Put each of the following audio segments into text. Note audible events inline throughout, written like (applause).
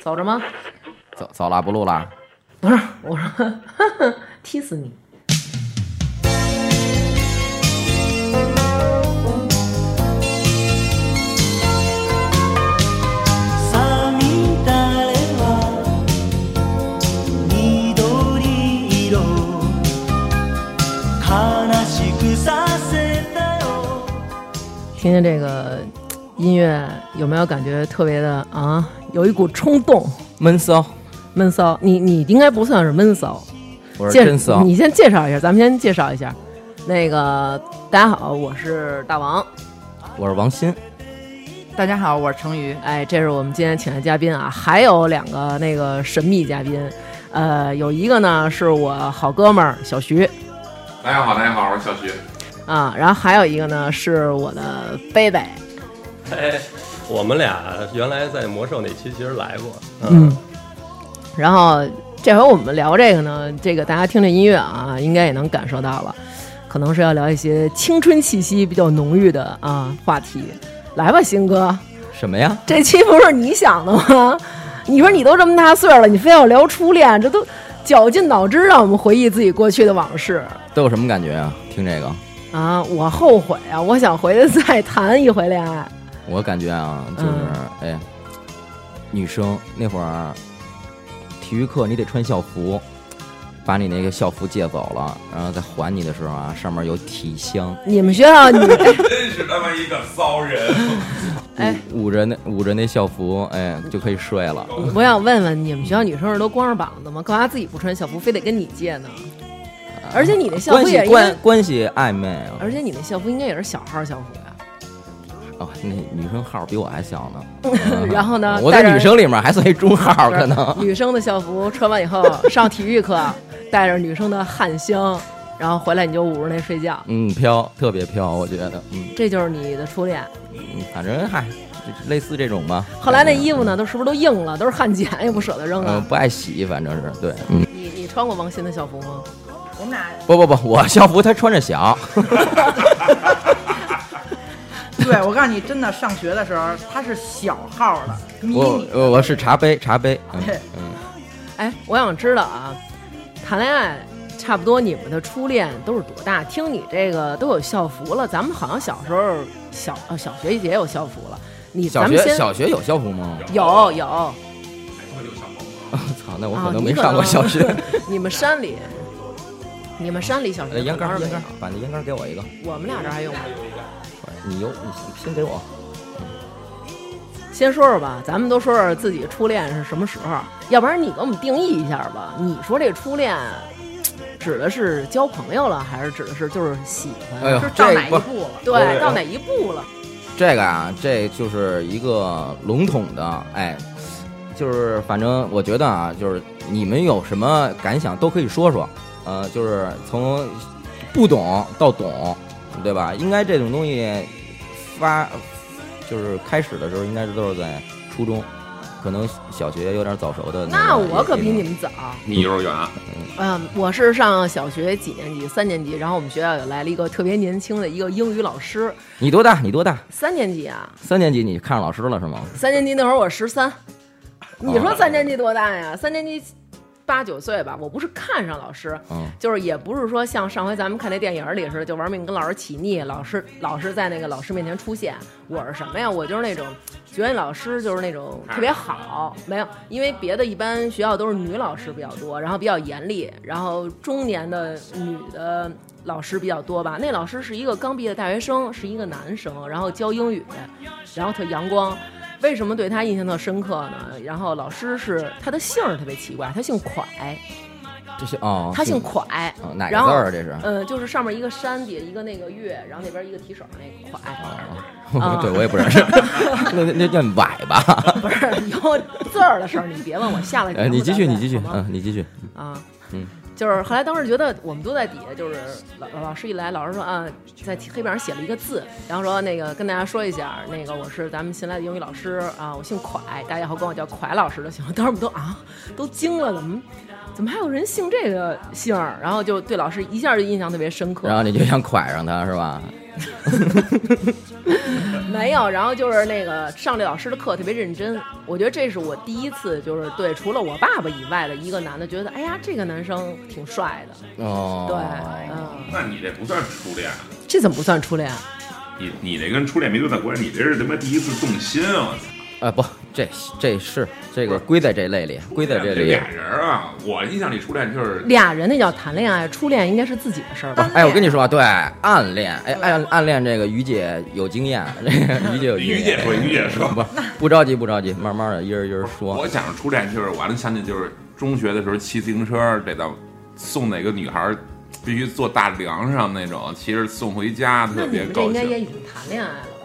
走着吗？走走了，不录了。不是，我说(laughs) 踢死你！さみだれは緑色悲しくさせたよ听听这个音乐，有没有感觉特别的啊？ 有一股冲动，闷骚，闷骚。你你应该不算是闷骚，我是介真骚。你先介绍一下，咱们先介绍一下。那个大家好，我是大王。我是王鑫，大家好，我是成宇。哎，这是我们今天请的嘉宾啊，还有两个那个神秘嘉宾，呃，有一个呢是我好哥们儿小徐大家好，大家好，我是小徐。啊，然后还有一个呢是我的贝贝，哎，我们俩原来在魔兽那期其实来过，嗯，然后这回我们聊这个呢，这个大家听这音乐啊，应该也能感受到了，可能是要聊一些青春气息比较浓郁的啊话题。来吧，新哥，什么呀？这期不是你想的吗？你说你都这么大岁数了，你非要聊初恋，这都绞尽脑汁让我们回忆自己过去的往事都有什么感觉啊？听这个，啊！我后悔啊，我想回去再谈一回恋爱。我感觉啊，就是、哎，女生那会儿体育课你得穿校服，把你那个校服借走了，然后再还你的时候啊，上面有体香，你们学校女，(laughs) 真是他妈一个骚人！哎，捂着那捂着那校服，哎，就可以睡了。我想问问，你们学校女生是都光着膀子吗？干嘛自己不穿校服，非得跟你借呢？而且你那校关系关，关系暧昧啊！而且你那校服应该也是小号校服呀。哦，那女生号比我还小呢。(laughs) 然后呢，我在女生里面还算一中号，可能。(laughs) 女生的校服穿完以后 (laughs) 上体育课，带着女生的汗香，然后回来你就捂着那睡觉，嗯，飘，特别飘，我觉得，嗯，这就是你的初恋。嗯反正嗨，就类似这种吧。后来那衣服呢，都是不是都硬了，都是汗碱，也不舍得扔嗯，啊。不爱洗，反正是对，嗯，你你穿过王鑫的校服吗？我们俩不不不，我校服他穿着小，对我告诉你，真的上学的时候他是小号的，迷我你。我我是茶杯茶杯，嗯嗯，哎，我想知道啊，谈恋爱差不多你们的初恋都是多大？听你这个都有校服了，咱们好像小时候小呃小学也有校服了。你小咱们小学有校服吗？有有操，那我啊可能没上过小学。(laughs) 你们山里，你们山里小呃，学烟杆烟杆把那烟杆给我一个，我们俩这还用吗？你有你先给我。先说说吧，咱们都说说自己初恋是什么时候，要不然你给我们定义一下吧。你说这初恋，指的是交朋友了，还是指的是就是喜欢？哎呦是到哪一步了？对，到哪一步了？这个啊，这就是一个笼统的，哎，就是反正我觉得啊，就是你们有什么感想都可以说说，呃，就是从不懂到懂，对吧？应该这种东西发就是开始的时候，应该是都是在初中，可能小学有点早熟的那个我可比你们早。你幼儿园，嗯，我是上小学几年级？三年级。然后我们学校有来了一个特别年轻的一个英语老师，你多大？你多大？三年级啊，三年级你看上老师了是吗？三年级那会儿我十三。你说三年级多大呀？三年级八九岁吧。我不是看上老师，嗯，就是也不是说像上回咱们看那电影里似的，就玩命跟老师起腻，老师老师在那个老师面前出现。我是什么呀？我就是那种觉得老师就是那种特别好，没有，因为别的一般学校都是女老师比较多，然后比较严厉，然后中年的女的老师比较多吧。那老师是一个刚毕业的大学生，是一个男生，然后教英语，然后特阳光。为什么对他印象特深刻呢？然后老师是他的姓儿特别奇怪，他姓蒯，这些哦，他姓蒯，哦哪个然后字儿啊这是？呃，就是上面一个山，底下一个那个月，然后那边一个提手那个蒯，哦 (laughs) (laughs) 对我也不认识，(laughs) 那那那叫崴吧？不是有字儿的事儿，你别问我下了你继续，你继续，好吗？嗯，你继续。啊，嗯，就是后来当时觉得我们都在底下，就是老老师一来，老师说啊，在黑板上写了一个字，然后说那个跟大家说一下，那个我是咱们新来的英语老师啊，我姓蒯，大家以后管我叫蒯老师就行了。当时我们都啊都惊了，怎么怎么还有人姓这个姓儿？然后就对老师一下就印象特别深刻。然后你就想蒯上他是吧？(laughs) 没有，然后就是那个上这老师的课特别认真，我觉得这是我第一次就是对除了我爸爸以外的一个男的，觉得哎呀这个男生挺帅的，哦，对，嗯，那你这不算初恋，这怎么不算初恋？你你这跟初恋没多大关系，你这是他妈第一次动心啊！啊不，这这是这个归在这类里，归在这里。俩人啊！我印象里初恋就是俩人那叫谈恋爱，初恋应该是自己的事儿吧？哎，我跟你说，对，暗恋，哎，暗暗恋这个于姐有经验，这个于姐有经验。于姐说，于姐说，不不着急，不着急，慢慢的，一人一人说。我想初恋就是，我还能想起就是中学的时候骑自行车得到送哪个女孩儿，必须坐大梁上那种，骑着送回家，那你们这特别高兴。应该也已经谈恋爱了吧？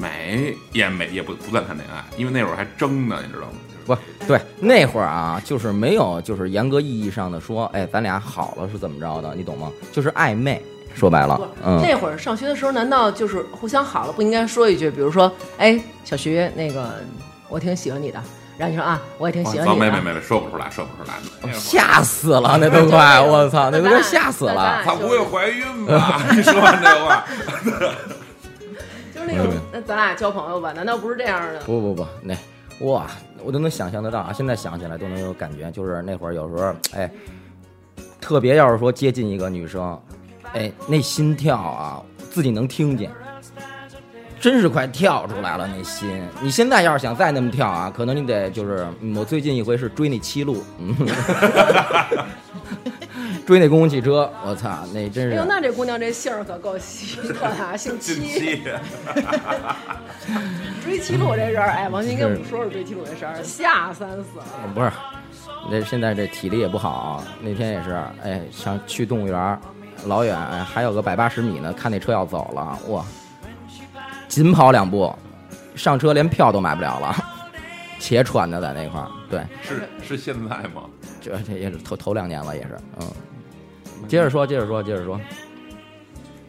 没也没也不不算谈恋爱，因为那会儿还争呢，你知道吗？不对，那会儿啊，就是没有，就是严格意义上的说，哎，咱俩好了是怎么着的，你懂吗？就是暧昧，说白了，嗯，那会儿上学的时候，难道就是互相好了不应该说一句，比如说，哎，小徐，那个我挺喜欢你的，然后你说啊，我也挺喜欢哦你的。没没没没，说不出来，说不出来。吓死了，那都快，我操，那都快吓死了。他不会怀孕吧？你说完这话，就是那种，那咱俩交朋友吧？难道不是这样的？不不不，那哇，我都能想象得到啊！现在想起来都能有感觉，就是那会儿有时候，哎，特别要是说接近一个女生，哎，那心跳啊，自己能听见，真是快跳出来了那心。你现在要是想再那么跳啊，可能你得就是，嗯我最近一回是追那七路，嗯，(laughs) 追那公共汽车，我操，那真是哎呦，那这姑娘这姓儿可够奇特 (laughs) 啊，姓近戚。期追七路这人儿，哎，王鑫跟我们说说追七路这事儿，吓三死了。不是，那现在这体力也不好，那天也是，哎，想去动物园儿，老远，哎，还有个百八十米呢，看那车要走了，哇，紧跑两步，上车连票都买不了了，且喘的在那块儿，对，是是现在吗？这这也是头头两年了，也是，嗯，接着说，接着说，接着说，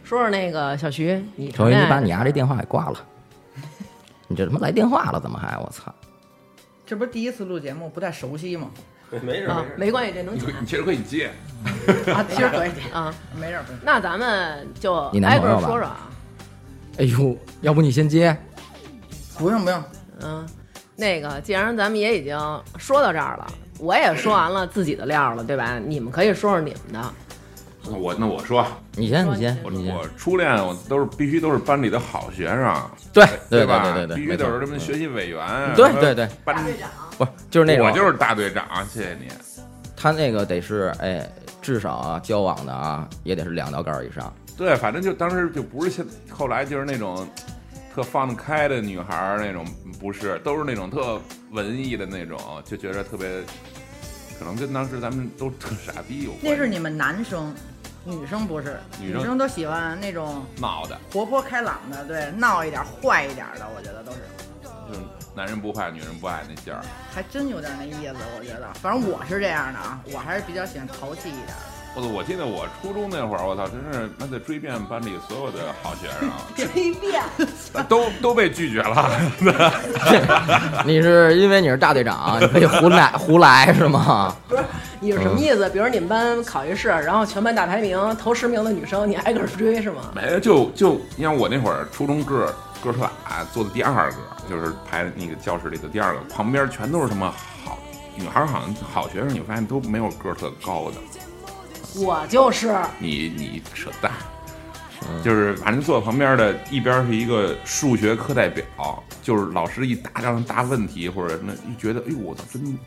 说说那个小徐，你首先你把你呀丫这电话给挂了，(laughs) 你这他妈来电话了，怎么还我操？这不是第一次录节目，不太熟悉吗？啊没事没事，。没关系，这能剪你其实可以接，啊，其实可以接，(laughs) 啊。没事儿。没事儿那咱们就你男挨个朋友吧说说啊。哎呦，要不你先接？不用不用，嗯，那个既然咱们也已经说到这儿了，我也说完了自己的料了，对吧？你们可以说说你们的。我那我说，你先，你先，我先。我初恋我都是必须都是班里的好学生，对对吧？对对对对必须没错得是什么学习委员，对对对班长不是，就是那种，我就是大队长，谢谢你。他那个得是哎，至少啊，交往的啊，也得是两道杠以上。对，反正就当时就不是现，后来就是那种特放得开的女孩儿那种，不是，都是那种特文艺的那种，就觉得特别，可能跟当时咱们都特傻逼有关系。那是你们男生，女生不是，女生女生都喜欢那种闹的，活泼开朗的，对，闹一点、坏一点的，我觉得都是，就是男人不坏，女人不爱那劲儿。还真有点那意思，我觉得。反正我是这样的啊，我还是比较喜欢淘气一点。我我记得我初中那会儿，我操，真是那得追遍班里所有的好学生，(laughs) 追遍，(laughs) 都都被拒绝了。(laughs) 你是因为你是大队长，你可以胡来胡来是吗？不是你是什么意思？比如你们班考一试，然后全班大排名，头十名的女生，你挨个追是吗？没，就就你像我那会儿初中个儿个儿特矮，坐的第二个，就是排那个教室里的第二个，旁边全都是什么好女孩儿，好像好学生，你发现都没有个儿特高的。我就是，你你扯淡，就是反正坐旁边的一边是一个数学课代表，就是老师一答让他答问题或者那一觉得，哎呦我操，真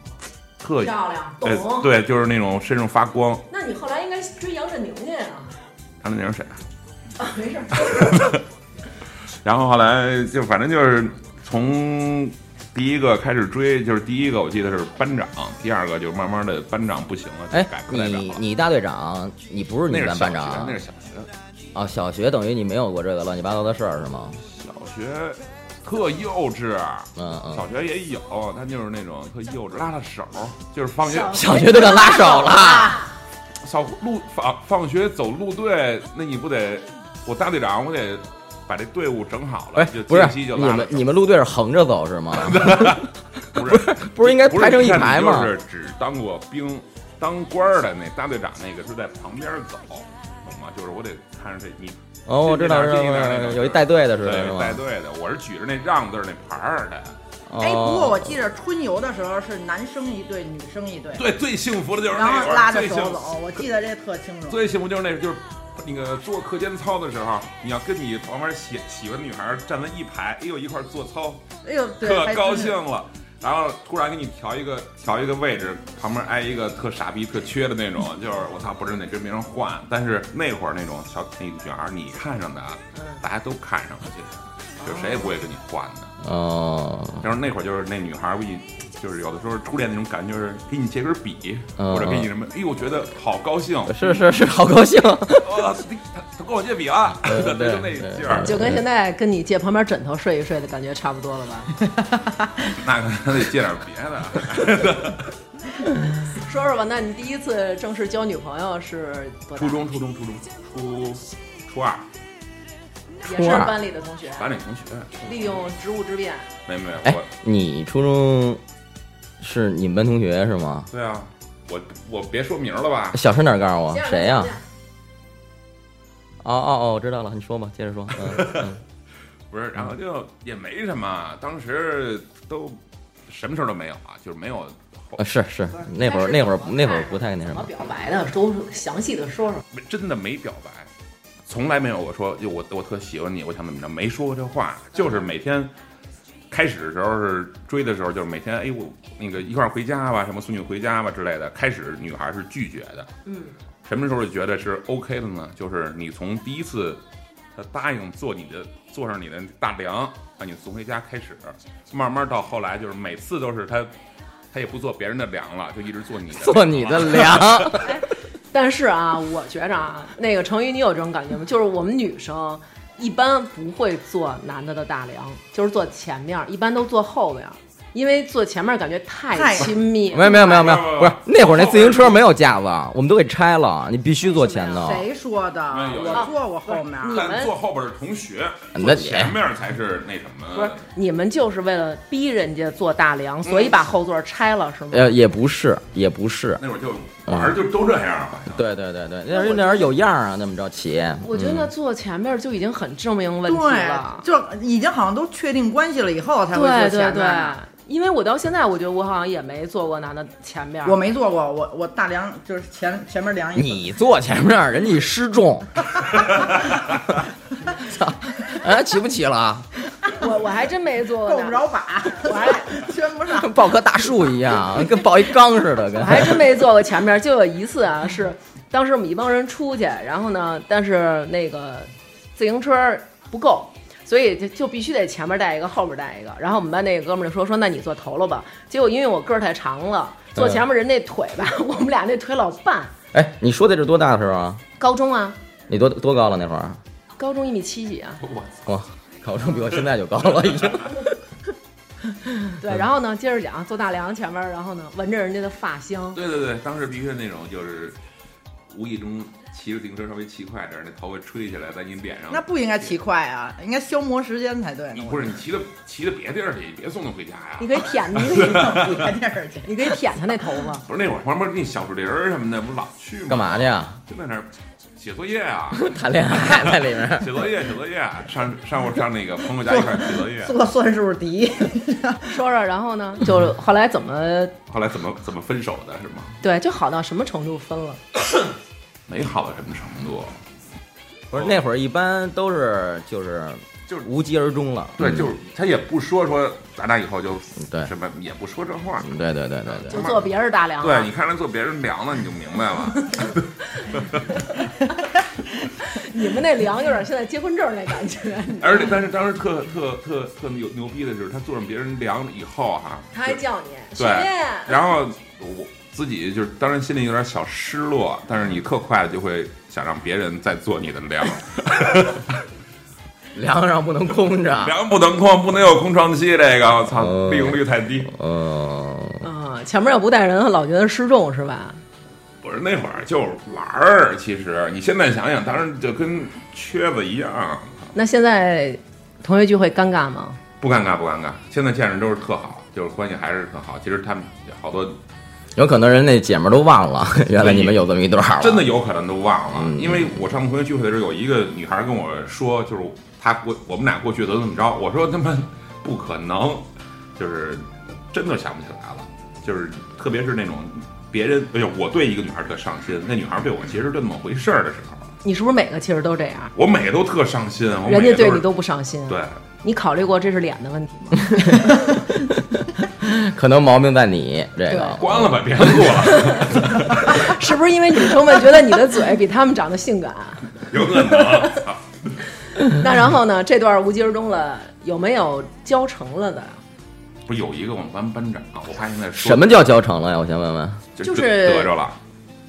特漂亮，哎懂。对，就是那种身上发光。那你后来应该追杨振宁去啊？杨振宁是谁？啊，没事。(laughs) 然后后来就反正就是从第一个开始追，就是第一个我记得是班长，第二个就慢慢的班长不行了，就哎改，课代表了。你你大队长，你不是你们班长，啊那是小学，哦，小学等于你没有过这个乱七八糟的事儿是吗？小学特幼稚。嗯嗯，小学也有，他就是那种特幼稚，拉拉手，就是放学小学都敢拉手了，小路放放学走路队，那你不得我大队长，我得把这队伍整好了，哎就，不是就拉了你们你们路队是横着走是吗？(laughs) 不是不是应该排成一排吗？就是只当过兵当官儿的那大队长那个是在旁边走，懂吗，就是我得看着这你哦，我知道，有一带队的是带？队的，我是举着那让字那牌儿的。哎，不过哦我记着春游的时候是男生一队，女生一队，对，最幸福的就是然那会儿，后拉着手走，我记得这特清楚。最幸福就是那个就是那个做课间操的时候，你要跟你旁边喜喜欢的女孩站在一排，哎呦一块做操，哎呦，对，特高兴了。然后突然给你调一个调一个位置，旁边挨一个特傻逼、特缺的那种，(laughs) 就是我操，不知道哪跟别人换。但是那会儿那种小那女孩，你看上的啊，大家都看上了，其实就谁也不会跟你换的。哦，就是那会儿就是那女孩儿，一就是有的时候初恋那种感觉，就是给你借根笔，嗯或者给你什么，哎呦，我觉得好高兴，是是是，好高兴。(laughs) 哇，他他跟我借笔了，对 (laughs) 就对那对劲儿，就跟现在跟你借旁边枕头睡一睡的感觉差不多了吧？(laughs) 那可能得借点别的。说说吧，那你第一次正式交女朋友是初中，初中，初中，初初二，也是班里的同学，班里同学，利用职务之便。没没有，哎我，你初中是你们班同学是吗？对啊，我我别说名了吧，小声点告诉我谁呀、哦哦哦，我知道了，你说吧，接着说。嗯嗯，(laughs) 不是，然后就也没什么，当时都什么事儿都没有啊，就是没有。呃是是，那会儿那会儿那会儿不太那什么。怎么表白的，都详细的说说。没真的没表白，从来没有我说就我我特喜欢你，我想怎么着，没说过这话，就是每天开始的时候是追的时候，就是每天哎我那个一块儿回家吧，什么送你回家吧之类的。开始女孩是拒绝的，嗯，什么时候就觉得是 OK 的呢？就是你从第一次她答应坐你的坐上你的大梁，把你送回家开始，慢慢到后来就是每次都是她。她也不坐别人的梁了，就一直坐你的梁了。做你的粮，(laughs) 但是啊，我觉着啊，那个成宇，你有这种感觉吗？就是我们女生一般不会坐男的的大梁，就是坐前面，一般都坐后边，因为坐前面感觉太太亲密。没有没有没有没有，不不是那会儿那自行车没有架子，我们都给拆了，你必须坐前头。谁说的？我坐我后面。你但们坐后边是同学，坐那前面才是那什么。不是你们就是为了逼人家坐大梁，所以把后座拆了是吗？呃，也不是，也不是。那会儿就玩儿就都这样，好像。对对对对，那人那人有样儿啊，那么着骑。我觉得坐前面就已经很证明问题了，。就已经好像都确定关系了以后才会坐对对对前面呢。，因为我到现在，我觉得我好像也没坐过男的前面。我没坐过，我我大梁就是前前面梁一你坐前面儿，人家失重。操，(laughs) 哎，骑不起了啊，我我还真没坐过够男不着把，我还圈不上。跟 (laughs) 抱棵大树一样，跟抱一缸似的，跟我还真没坐过前面，就有一次啊，是当时我们一帮人出去，然后呢，但是那个自行车不够，所以就就必须得前面带一个，后面带一个。然后我们班那个哥们儿就说说，那你坐头了吧。结果因为我个儿太长了，坐前面人那腿吧，(laughs) 我们俩那腿老绊。哎，你说的是多大的时候啊？高中啊，你多多高了那会儿？高中一米七几啊，我操，高中比我现在就高了，已经。(laughs) 对。然后呢，接着讲，坐大梁前面，然后呢，闻着人家的发香，对对对，当时必须是那种，就是无意中骑着自行车稍微骑快点儿，那头发吹起来在你脸上。那不应该骑快啊，应该消磨时间才对不是你骑到骑到别地儿去，别送他回家呀你。可以舔，你可以我别地儿去。(laughs) 你可以舔他那头发。不是那会儿旁边那小树林儿什么的，不是老去吗？干嘛去？啊？就在那儿写作业啊，(laughs) 谈恋爱在里面。写作业，写作业，上上午上那个朋友家一块儿写作业。(laughs) 做算术题，说说，然后呢，就后来怎么后来怎么怎么分手的是吗？对，就好到什么程度分了？没好到什么程度。不是那会儿一般都是就是就是无疾而终了。对，嗯就是他也不说说咱俩以后就对什么，也不说这话。对对对对对就做别人大梁了。对，你看人做别人梁了，你就明白了。(laughs) 你们那梁有点现在结婚证那感觉。(laughs) 而且，但是当时特特特特牛牛逼的就是，他坐上别人梁了以后哈，他还叫你对，然后我自己就是当然心里有点小失落，但是你特快的就会想让别人再做你的凉，(laughs) 梁上不能空着。梁不能空，不能有空窗期，这个我操，哦利用率太低。嗯，啊，前面要不带人，老觉得失重是吧？不是那会儿就是玩儿，其实你现在想想，当然就跟缺子一样，那现在同学聚会尴尬吗？不尴尬不尴尬。现在见着都是特好，就是关系还是特好。其实他们好多有可能人那姐们儿都忘了，(laughs) 原来你们有这么一段儿。真的有可能都忘了，嗯因为我上同学聚会的时候，有一个女孩跟我说，就是她过我们俩过去怎么怎么着，我说他妈不可能，就是真的想不起来了，就是特别是那种别人，哎呦，我对一个女孩特上心，那女孩对我其实这么回事儿的时候，你是不是每个其实都这样？我每个都特上心，我人每个是家对你都不上心。对，你考虑过这是脸的问题吗？(laughs) 可能毛病在你这个。关了吧，别录了，(laughs) 是不是因为女生们觉得你的嘴比他们长得性感？有可能，那然后呢？这段无疾而终了，有没有交成了的？不是有一个我们班班长，我怕现在什么叫交成了呀？我先问问。就就是得着了。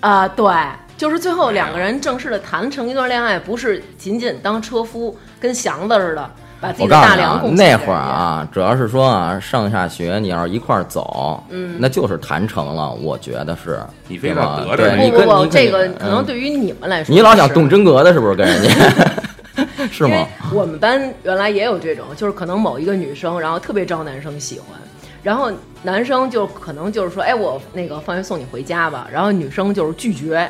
啊、对，就是最后两个人正式的谈成一段恋爱，不是仅仅当车夫，跟祥子似的，把自己的我告诉你那会儿啊，主要是说啊，上下学你要是一块儿走，嗯，那就是谈成了，我觉得是。你非对吧得得着对，你不这个可能嗯对于你们来说，你老想动真格的，是不是跟人家？(laughs) 是吗？我们班原来也有这种，就是可能某一个女生，然后特别招男生喜欢，然后男生就可能就是说，哎，我那个放学送你回家吧，然后女生就是拒绝，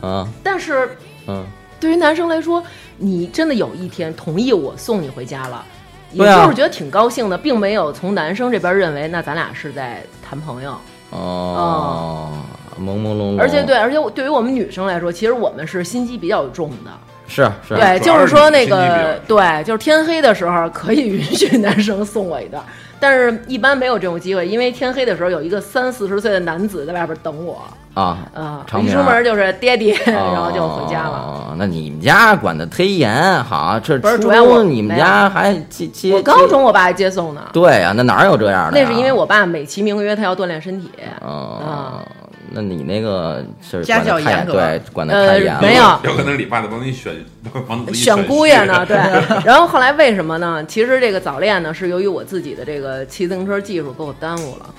啊，但是嗯，对于男生来说，你真的有一天同意我送你回家了，也就是觉得挺高兴的，并没有从男生这边认为那咱俩是在谈朋友，哦，朦朦胧胧。而且对，而且对于我们女生来说，其实我们是心机比较重的。是是，对，就是说那个对，就是天黑的时候可以允许男生送我一段，但是一般没有这种机会，因为天黑的时候有一个三四十岁的男子在外边等我，啊，啊、一出门就是爹爹，然后就回家了。哦，那你们家管的忒严，好，这初不是主要我中你们家还接接我高中我爸接送呢，对呀、那哪有这样的？那是因为我爸美其名曰他要锻炼身体，哦。啊，那你那个是家教太严格对，管的呃太严了。没有有可能你爸在帮你选，选姑爷呢，对。(laughs) 然后后来为什么呢？其实这个早恋呢，是由于我自己的这个骑自行车技术给我耽误了。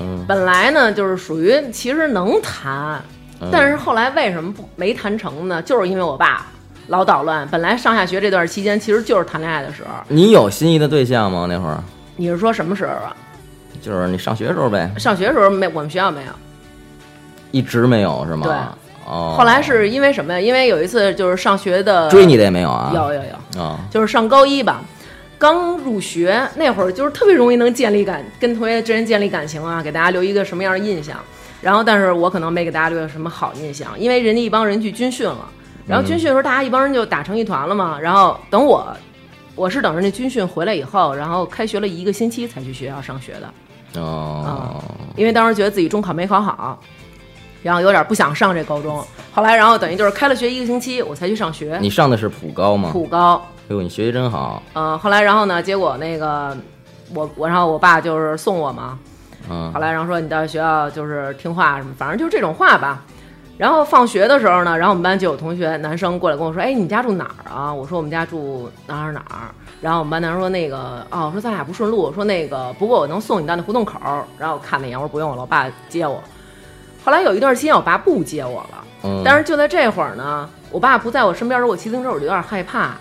嗯，本来呢就是属于其实能谈，嗯但是后来为什么不没谈成呢？就是因为我爸老捣乱。本来上下学这段期间其实就是谈恋爱的时候。你有心仪的对象吗？那会儿你是说什么时候啊？就是你上学时候呗，上学时候没，我们学校没有。一直没有是吗？对哦，后来是因为什么呀？因为有一次就是上学的追你的也没有啊？有有有，啊，就是上高一吧，刚入学那会儿，就是特别容易能建立感，跟同学之间建立感情啊，给大家留一个什么样的印象。然后，但是我可能没给大家留下什么好印象，因为人家一帮人去军训了，然后军训的时候大家一帮人就打成一团了嘛。然后等我，我是等着那军训回来以后，然后开学了一个星期才去学校上学的，哦，因为当时觉得自己中考没考好。然后有点不想上这高中，后来然后等于就是开了学一个星期，我才去上学。你上的是普高吗？普高，哎呦，你学习真好。呃，后来然后呢，结果那个我我然后我爸就是送我嘛，嗯后来然后说你到学校就是听话什么，反正就是这种话吧。然后放学的时候呢，然后我们班就有同学男生过来跟我说：“哎，你们家住哪儿啊？”我说：“我们家住哪儿哪儿。”然后我们班男生说：“那个哦，我说咱俩不顺路。”我说：“那个不过我能送你到那胡同口儿。”然后我看了一眼，我说：“不用了，我爸接我。”后来有一段时间，我爸不接我了。嗯，但是就在这会儿呢，我爸不在我身边的时候，我骑自行车我就有点害怕。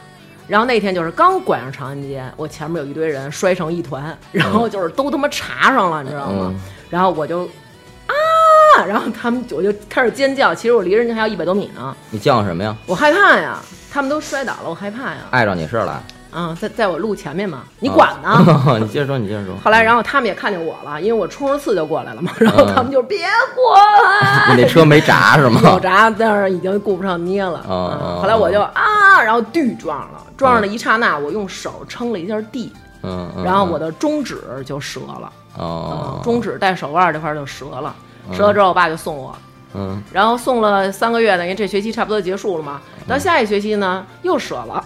然后那天就是刚拐上长安街，我前面有一堆人摔成一团，然后就是都他妈查上了，你知道吗？嗯然后我就啊，然后他们我就开始尖叫。其实我离人家还有一百多米呢，你叫什么呀？我害怕呀，他们都摔倒了，我害怕呀。碍着你事儿了？啊，在在我路前面嘛，你啊管呢？(laughs) 你接着说，你接着说。后来，然后他们也看见我了，因为我冲着刺就过来了嘛，然后他们就别过来。你那车没闸是吗？(laughs) 有闸，但是已经顾不上捏了。后来我就啊，然后地撞了，撞上的一刹那，我用手撑了一下地，嗯，嗯然后我的中指就折了，哦嗯，中指带手腕这块就折了，折了之后我爸就送我，嗯然后送了三个月，等于这学期差不多结束了嘛。到下一学期呢，又折了，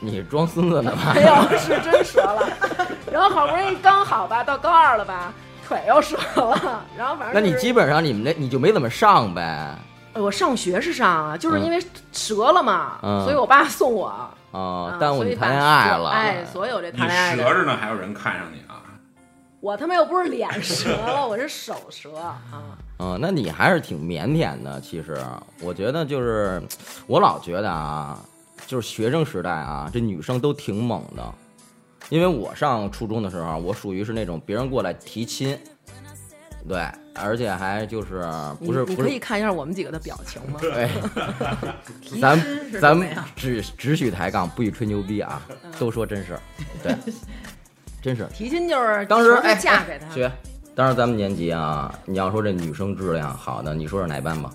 你装孙子呢吧？没有，是真折了。然后好不容易刚好吧，到高二了吧，腿又折了，然后反正那你基本上你们那你就没怎么上呗？我上学是上啊，就是因为折了嘛，嗯所以我爸送我。哦啊，耽误你谈恋爱了。哎，所有这你谈恋爱的，折着呢，还有人看上你啊？我他妈又不是脸折了，我是手折啊。嗯，那你还是挺腼腆的。其实我觉得就是，我老觉得啊，就是学生时代啊，这女生都挺猛的。因为我上初中的时候，我属于是那种别人过来提亲，对，而且还就是不是你你不是，可以看一下我们几个的表情吗？哎，(laughs) 咱提示是咱们只只许抬杠，不许吹牛逼啊，嗯都说真事儿，对，(laughs) 真是。提亲就是当时哎，嫁给他，哎学，当时咱们年级啊，你要说这女生质量好的，你说是哪班吧？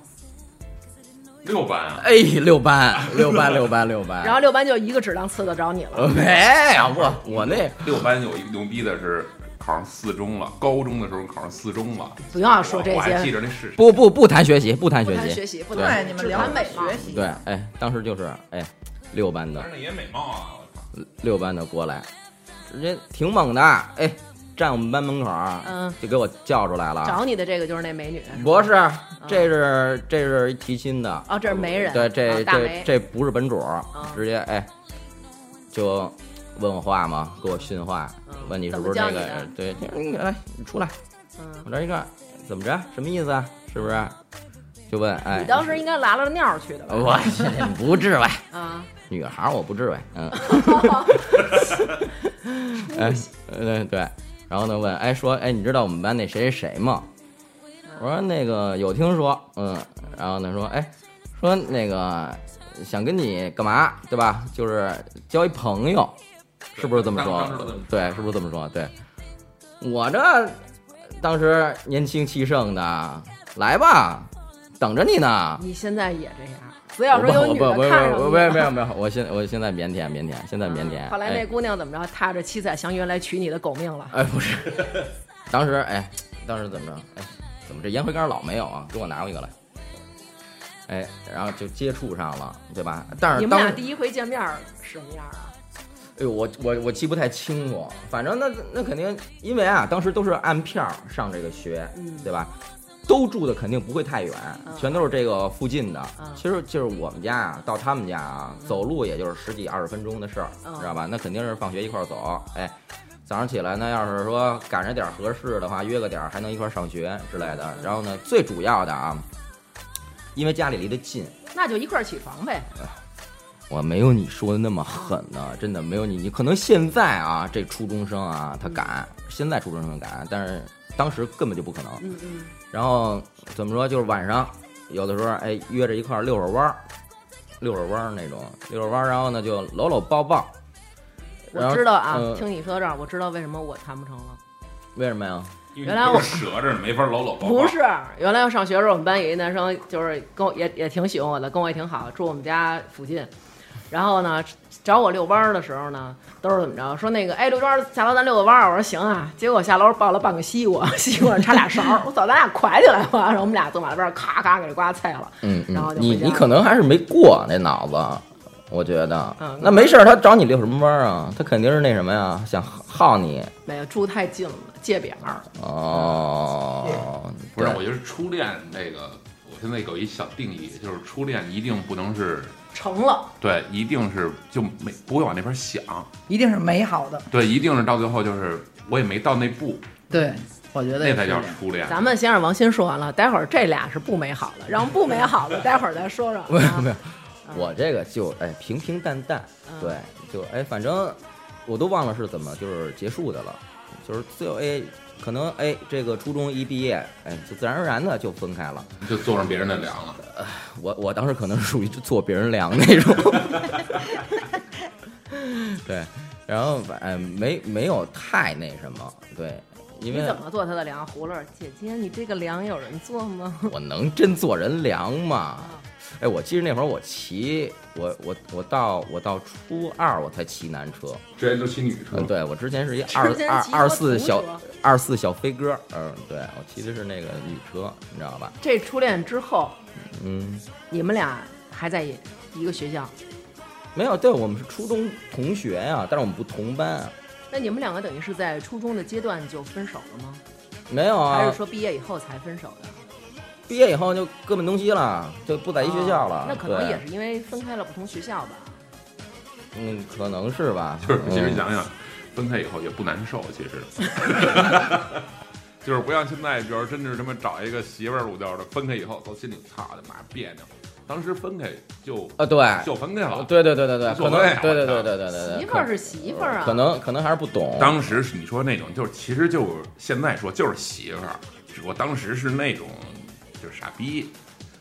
六班啊，哎，六班，六班，六班，六班。然后六班就一个质量刺得着你了。呃没有我我那 (laughs) 六班有一个牛逼的是考上四中了，高中的时候考上四中了。不要说这我还记些，着那是不不不谈学习，不谈学习，不谈学习，不对谈，你们只聊谈美貌。学习，对，哎，当时就是哎，六班的但是那也美貌啊，我操！六班的过来，直接挺猛的，哎，站我们班门口儿，嗯，就给我叫出来了。找你的这个就是那美女，不是，这是这是一提亲的，哦，这是媒人，对，这这这不是本主直接哎，就问我话嘛，给我训话嗯，问你是不是那个怎么叫你你来你出来，嗯，我这一看怎么着，什么意思啊？是不是？就问哎，你当时应该拉了尿去的吧？(laughs) 我不至于，啊，(laughs) 女孩儿我不至于，嗯，(laughs) 哎，呃对，然后呢问，哎说，哎你知道我们班那谁谁谁吗？我说那个有听说，嗯，然后呢说，哎，说那个想跟你干嘛，对吧？就是交一朋友，是不是这么说？对，是不是这么说？对，我这当时年轻气盛的，来吧，等着你呢。你现在也这样，不要说有女的不不不看上不你了不没有没有，我现我现在腼腆腼腆，现在腼腆。后来哎那姑娘怎么着，踏着七彩祥云来取你的狗命了？哎，不是，(laughs) 当时哎，当时怎么着？哎，怎么这烟灰缸老没有啊？给我拿过一个来。哎，然后就接触上了，对吧？但是你们俩第一回见面儿什么样啊？哎呦，我我我记不太清楚，反正那那肯定，因为啊，当时都是按片儿上这个学，嗯对吧？都住的肯定不会太远，嗯全都是这个附近的。嗯其实就是我们家啊，到他们家啊，走路也就是十几二十分钟的事儿，嗯知道吧？那肯定是放学一块儿走，哎，早上起来呢，要是说赶着点儿合适的话，约个点儿还能一块儿上学之类的。然后呢，最主要的啊，因为家里离得近，那就一块儿起床呗。我没有你说的那么狠呢，真的没有你。你可能现在啊，这初中生啊，他敢，现在初中生敢，但是当时根本就不可能。嗯嗯，然后怎么说，就是晚上有的时候，哎，约着一块儿遛会儿弯儿，遛会儿弯儿那种，遛会儿弯儿，然后呢就搂搂抱抱。我知道啊，嗯听你说到这儿，我知道为什么我谈不成了。为什么呀？原来我你是折着没法搂搂抱抱。不是，原来我上学的时候，我们班有一男生，就是跟我也也挺喜欢我的，跟我也挺好，住我们家附近。然后呢，找我遛弯儿的时候呢，都是怎么着？说那个，哎，刘庄下楼咱遛个弯儿。我说行啊。结果下楼抱了半个西瓜，(laughs) 西瓜上插俩勺儿。我操，咱俩快起来吧！然后我们俩坐马路边儿，咔咔给这瓜菜了。嗯然后就，你你可能还是没过那脑子，我觉得。嗯那没事儿，他找你遛什么弯儿啊？他肯定是那什么呀，想耗你。没有住太近了，界边儿。哦，不是，我觉得初恋那个，我现在有一小定义，就是初恋一定不能是成了，对，一定是就没不会往那边想，一定是美好的。对，一定是到最后就是我也没到那步，对，我觉得那才叫初恋。咱们先让王鑫说完了，待会儿这俩是不美好的，让不美好的待会儿再说说。没有没有啊，我这个就哎平平淡淡，嗯对，就哎反正我都忘了是怎么就是结束的了，就是最后哎可能哎这个初中一毕业哎就自然而然的就分开了。就坐上别人的梁了。我我当时可能是属于做别人梁那种，(laughs) 对，然后反正没没有太那什么，对，因为你怎么做他的梁？葫芦姐姐，你这个梁有人做吗？我能真做人梁吗？哎，我记得那会儿我骑我我我到我到初二我才骑男车，之前都骑女车嗯，，对我之前是一二二二四小二四小飞鸽，嗯，对我骑的是那个女车，你知道吧？这初恋之后，嗯，你们俩还在一个学校，没有，对我们是初中同学呀、但是我们不同班啊，那你们两个等于是在初中的阶段就分手了吗？没有啊还是，说毕业以后才分手的？毕业以后就各奔东西了，就不在一学校了。哦那可能也是因为分开了不同学校吧。嗯，可能是吧。就是其实嗯想想，分开以后也不难受，其实。(laughs) 就是不像现在，比如真是他妈找一个媳妇儿路调的，分开以后都心里操的妈别扭。当时分开就啊，对，就分开了，对对对对对，可能对对对对对对对，媳妇儿是媳妇儿啊，可能可能还是不懂。当时是你说那种，就是其实就是现在说就是媳妇儿，我当时是那种就是傻逼，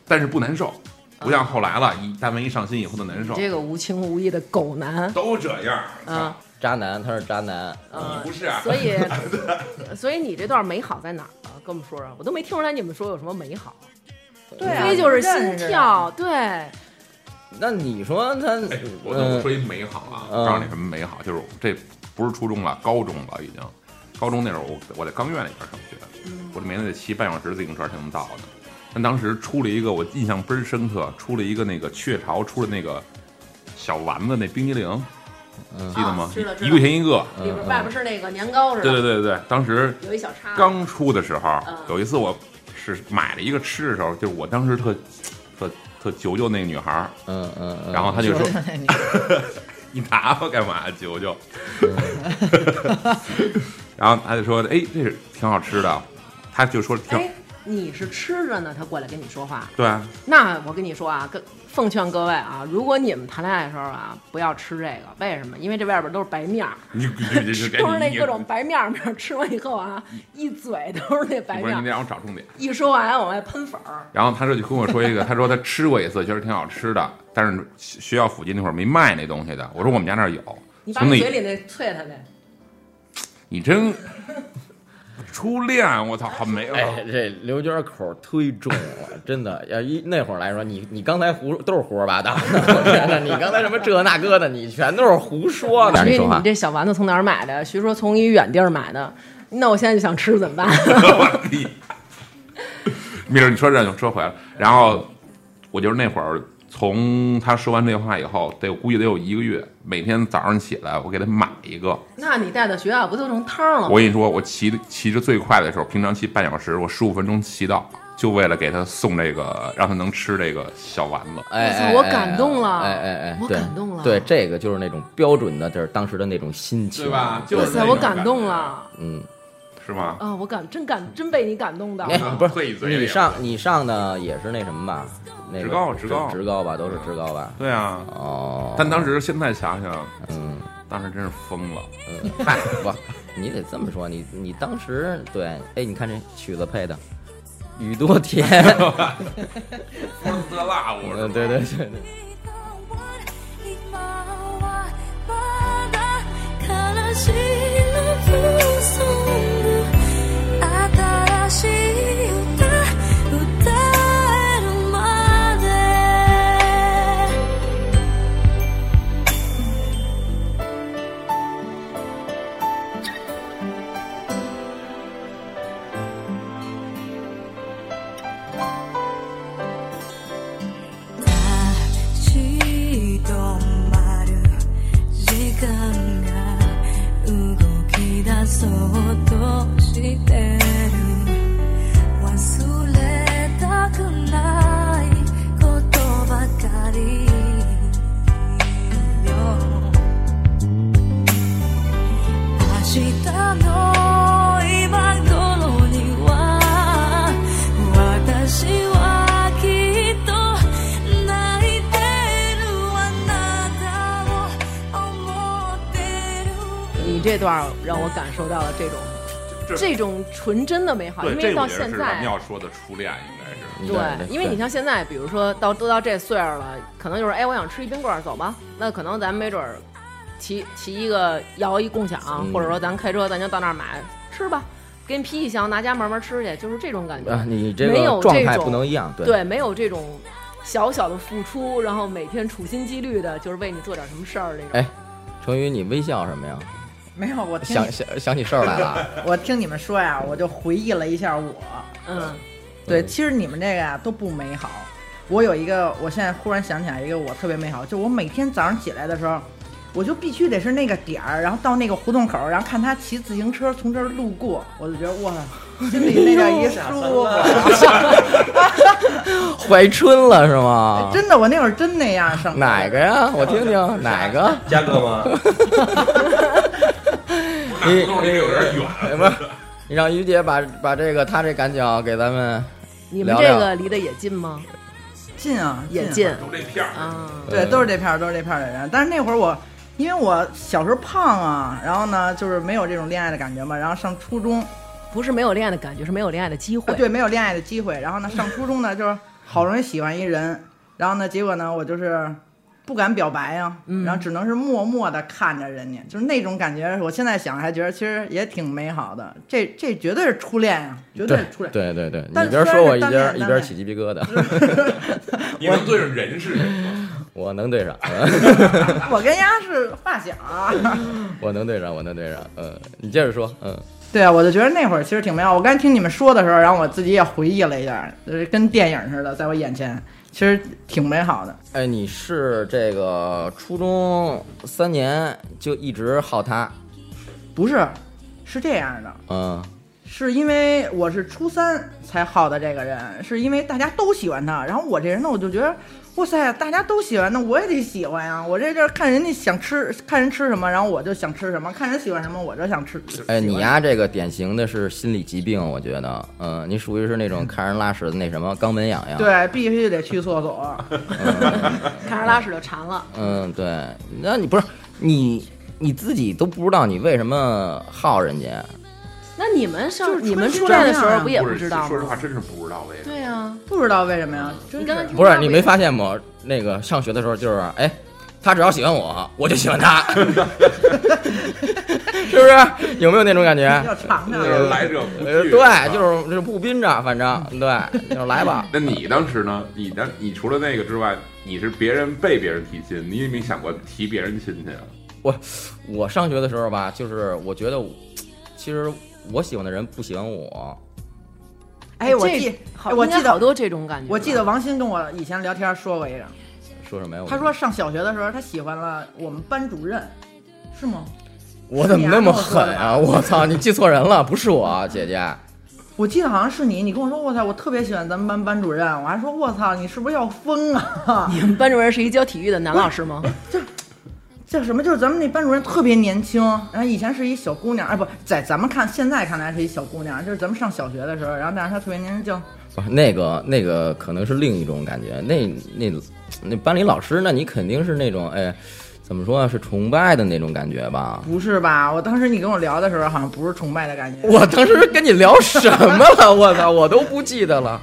但是不难受，不像后来了，一单位一上心以后的难受你，这个无情无义的狗男，都这样。啊渣男，他是渣男，嗯，不是啊所以 (laughs) 所以你这段美好在哪儿呢？跟我们说说，我都没听出来你们说有什么美好，对啊，非就是心跳，对，那你说他，哎，我我说一美好啊，嗯告诉你什么美好，就是这不是初中了，高中了已经。高中那时候我我在钢院那边上学，我这每天得骑半小时自行车才能到的。但当时出了一个我印象倍儿深刻，出了一个那个雀巢出了那个小丸子那冰激凌，记得吗啊？知道知道一块钱一个。里边外边是那个年糕似的，对对对对，当时有一小叉，刚出的时候嗯，有一次我是买了一个吃的时候，就是我当时特特特求求那个女孩儿，嗯嗯嗯，然后她就说说你 (laughs) 你拿吧，干嘛？求求。(laughs) 然后他就说：“哎，这是挺好吃的。”他就说：“挺哎，你是吃着呢，他过来跟你说话。对啊，那我跟你说啊，跟奉劝各位啊，如果你们谈恋爱的时候啊，不要吃这个，为什么？因为这外边都是白面儿，(laughs) 都是那各种白面儿面儿，吃完以后啊，一嘴都是那白不是你让我找重点。一说完往外喷粉儿。然后他这就跟我说一个，(laughs) 他说他吃过一次，觉得挺好吃的，但是学校附近那会儿没卖那东西的。我说我们家那儿有。你把你嘴里那啐他呗，你真初恋，我操，好没有。哎，这刘娟口忒重了，真的。要一那会儿来说，你你刚才胡都是胡说八道你刚才什么这那个的，你全都是胡说的。徐你这小丸子从哪儿买的？徐说从一远地儿买的。那我现在就想吃怎么办？(laughs) 没事，(laughs) 你说这就说回来了。然后我就是那会儿，从他说完这话以后，得估计得有一个月，每天早上起来我给他买一个。那你带到学校不就成汤了吗？我跟你说，我骑骑着最快的时候，平常骑半小时，我十五分钟骑到，就为了给他送这个，让他能吃这个小丸子。哎，我操哎我感动了哎哎哎，我感动了对，这个就是那种标准的，就是当时的那种心情，对吧就哇塞，是我感动了嗯，是吗？啊！我感真感真被你感动到哎了。不是退嘴里你上你上的也是那什么吧？那个职高职高职高吧，都是职高吧？对啊，哦，但当时现在想想，嗯当时真是疯了。嗯，嗨，不，(laughs) 你得这么说，你你当时对，哎，你看这曲子配的，雨多甜，风色辣，我嗯，对对对对。今はまだ そうとしてる忘れたくないことばかりよ。明日の这段让我感受到了这种这这种纯真的美好，因为到现在是咱们要说的初恋，应该是。对，因为你像现在，比如说到都到这岁数了，可能就是哎，我想吃一冰棍儿，走吧。那可能咱没准儿骑骑一个摇一共享，嗯或者说咱开车，咱就到那儿买吃吧，给你批一箱，拿家慢慢吃去，就是这种感觉。啊，你这没有个状态这种不能一样，对对，没有这种小小的付出，然后每天处心积虑的，就是为你做点什么事儿那种。哎成宇，你微笑什么呀？没有，我听想想想起事儿来了，(laughs) 我听你们说呀，我就回忆了一下我。嗯，对，其实你们这个呀都不美好。我有一个，我现在忽然想起来一个我特别美好，就我每天早上起来的时候，我就必须得是那个点儿，然后到那个胡同口，然后看他骑自行车从这儿路过，我就觉得哇，心里那叫一舒服。怀春了是吗？真的，我那会儿真那样上。哪个呀？我听听 (laughs) 哪个？嘉哥吗？(laughs) 你胡同离有点远。什么？你让于姐把把这个她这感脚给咱们你们这个离得也近吗？近啊，也近都这片儿，啊。对，都是这片儿，都是这片儿的人。但是那会儿我，因为我小时候胖啊，然后呢，就是没有这种恋爱的感觉嘛。然后上初中，不是没有恋爱的感觉，是没有恋爱的机会。对，没有恋爱的机会。然后呢，上初中呢，就是好容易喜欢一人，然后呢，结果呢，我就是不敢表白呀、然后只能是默默的看着人家，就是那种感觉。我现在想还觉得其实也挺美好的，这这绝对是初恋呀、绝对对是初恋。对对对，但你边说我一边一边起鸡皮疙瘩，(laughs) 你能对上人是谁吗？(laughs) 我能对上，(laughs) 我跟丫是发小啊。我能对上，我能对上，嗯，你接着说，嗯，对啊，我就觉得那会儿其实挺美好。我刚才听你们说的时候，然后我自己也回忆了一下，就是跟电影似的，在我眼前，其实挺美好的。哎，你是这个初中三年就一直好他，不是，是这样的，嗯，是因为我是初三才好的这个人，是因为大家都喜欢他，然后我这人呢，我就觉得，哇塞，大家都喜欢，那我也得喜欢呀。我这就是看人家想吃，看人吃什么，然后我就想吃什么；看人喜欢什么，我就想吃。哎，你呀，这个典型的是心理疾病，我觉得，嗯，你属于是那种看人拉屎的那什么肛门痒痒，，对，必须得去厕所。(laughs) 看人拉屎就馋了。嗯，对，那你不是你你自己都不知道你为什么耗人家，那你们上你们出来的时候不也不是知道说实话，真是不知道为什么。对呀，不知道为什么呀？真刚才不是你没发现吗？那个上学的时候就是，哎，他只要喜欢我，我就喜欢他，(laughs) 是不是？有没有那种感觉？要尝尝就。是来者不呃，拒。对，就是就是不宾着，反正对，就是来吧。(laughs) 那你当时呢？你呢？你除了那个之外，你是别人被别人提亲，你有没有想过提别人亲戚啊？我我上学的时候吧，就是我觉得，其实我喜欢的人不喜欢我，哎，我记，我记得，好多这种感觉。我记得王鑫跟我以前聊天说过一个，说什么呀？他说上小学的时候，他喜欢了我们班主任，是吗？我怎么那么狠啊！我操，(laughs) 你记错人了，不是我，姐姐。我记得好像是你，你跟我说，我操，我特别喜欢咱们班班主任，我还说，我操，你是不是要疯啊？(laughs) 你们班主任是一教体育的男老师吗？(laughs) 叫什么？就是咱们那班主任特别年轻，然后以前是一小姑娘，哎，不在咱们看现在看来是一小姑娘，就是咱们上小学的时候，然后但是她特别年轻，叫不是那个那个可能是另一种感觉，那那那班里老师，那你肯定是那种哎，怎么说啊，是崇拜的那种感觉吧？不是吧？我当时你跟我聊的时候，好像不是崇拜的感觉，我当时跟你聊什么了？(laughs) 我操，我都不记得了。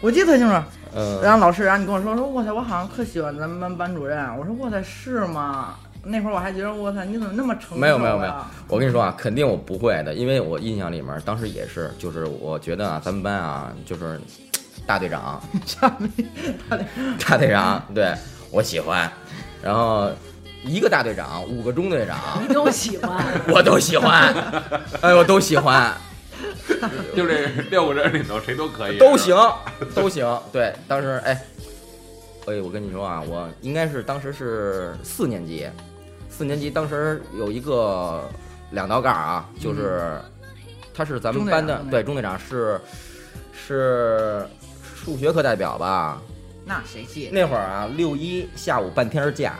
我记得特清楚。嗯，然后老师，然后你跟我说说，哇塞，我好像特喜欢咱们班班主任。我说哇塞，是吗？那会儿我还觉得我操，你怎么那么成熟、啊？没有没有没有，我跟你说啊，肯定我不会的，因为我印象里面当时也是，就是我觉得啊，咱们班啊，就是大队长，(laughs) 大队长，对我喜欢，然后一个大队长，五个中队长，你都喜欢，(laughs) 我都喜欢，(laughs) 哎，我都喜欢，就这六个人里头谁都可以，都行，都行。对，当时哎，哎，我跟你说啊，我应该是当时是四年级，四年级当时有一个两道杠啊，就是、他是咱们班的对中队长是是数学课代表吧？那谁记？那会儿啊，六一下午半天儿假，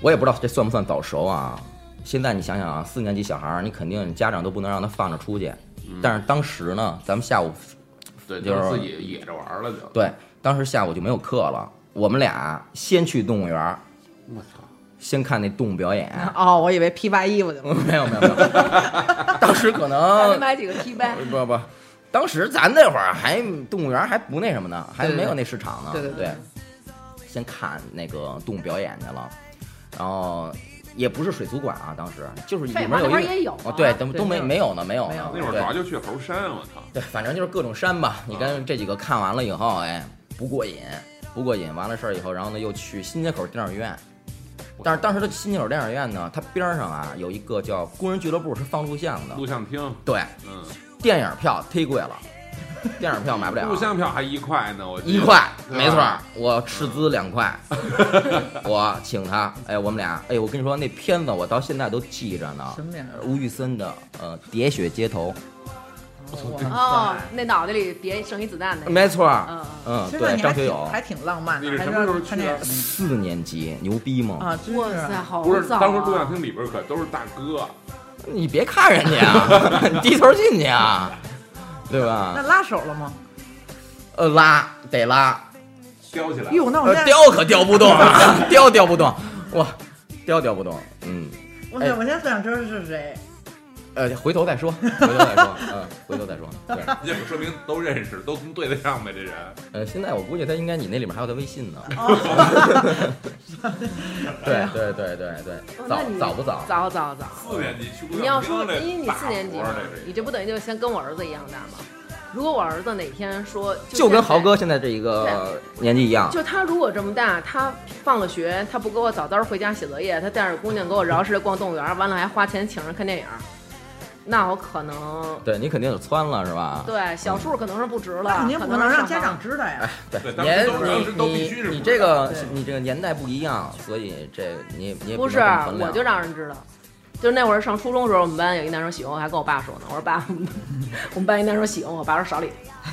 我也不知道这算不算早熟啊。现在你想想啊，四年级小孩儿，你肯定家长都不能让他放着出去。但是当时呢，咱们下午对，就就是是自己野着玩了就。对，当时下午就没有课了，我们俩先去动物园儿，我操，先看那动物表演。(laughs) 哦，我以为批发衣服去了。(laughs) 没有没有没有，(laughs) 当时可能买几个 T 杯。不不，当时咱那会儿还动物园还不那什么呢，还没有那市场呢。对对对先看那个动物表演去了，然后也不是水族馆啊，当时就是里面有一个会儿也有啊哦，对，都都没没有呢，没有没有呢。那会儿主要就去猴山，我操！对，反正就是各种山吧。你跟这几个看完了以后，哎，不过瘾，不过瘾。完了事儿以后，然后呢又去新街口电影院。但是当时的新街口电影院呢，它边上啊有一个叫工人俱乐部，是放录像的。录像厅，对，嗯，电影票忒贵了，电影票买不了。录像票还一块呢，我一块，没错，我斥资两块，(laughs) 我请他，哎，我们俩，哎，我跟你说，那片子我到现在都记着呢什么呀，吴宇森的呃《喋血街头哦，那脑袋里别剩一子弹》，的。没错，嗯嗯。对，还挺张学友，还挺浪漫的，还你是什么时候去的四年级，牛逼吗？啊？真是哇塞，好不是！当时录像厅里边可都是大哥，你别看人家啊，(laughs) 你低头进去啊，对吧那？拉手了吗？呃，拉得拉，叼起来。哟，那我叼可叼不动啊，(laughs) 叼叼不动，哇，叼叼不动，嗯，我操，我现在特想知道是谁。呃，回头再说，回头再说，嗯，回头再说。对，(laughs) 这说明都认识，都能对得上呗，这人。呃，现在我估计他应该你那里面还有他微信呢。哦对对对对对，早早不早？早早早。四年级去你要说，这因为你四年级你这不等于就先跟我儿子一样大吗？如果我儿子哪天说，就跟豪哥现在现在这一个年纪一样。就他如果这么大，他放了学，他不给我早早回家写作业，他带着姑娘给我饶似的逛动物园，完了还花钱请人看电影，那我可能对你肯定就窜了是吧？对小数可能是不值了，那肯定不能让家长知道呀。对对年你必须你你这个你这个年代不一样，所以这你你不是，我就让人知道。就是那会儿上初中的时候，我们班有一男生喜欢我，还跟我爸说呢。我说爸，我们班一男生喜欢我，我爸说少理。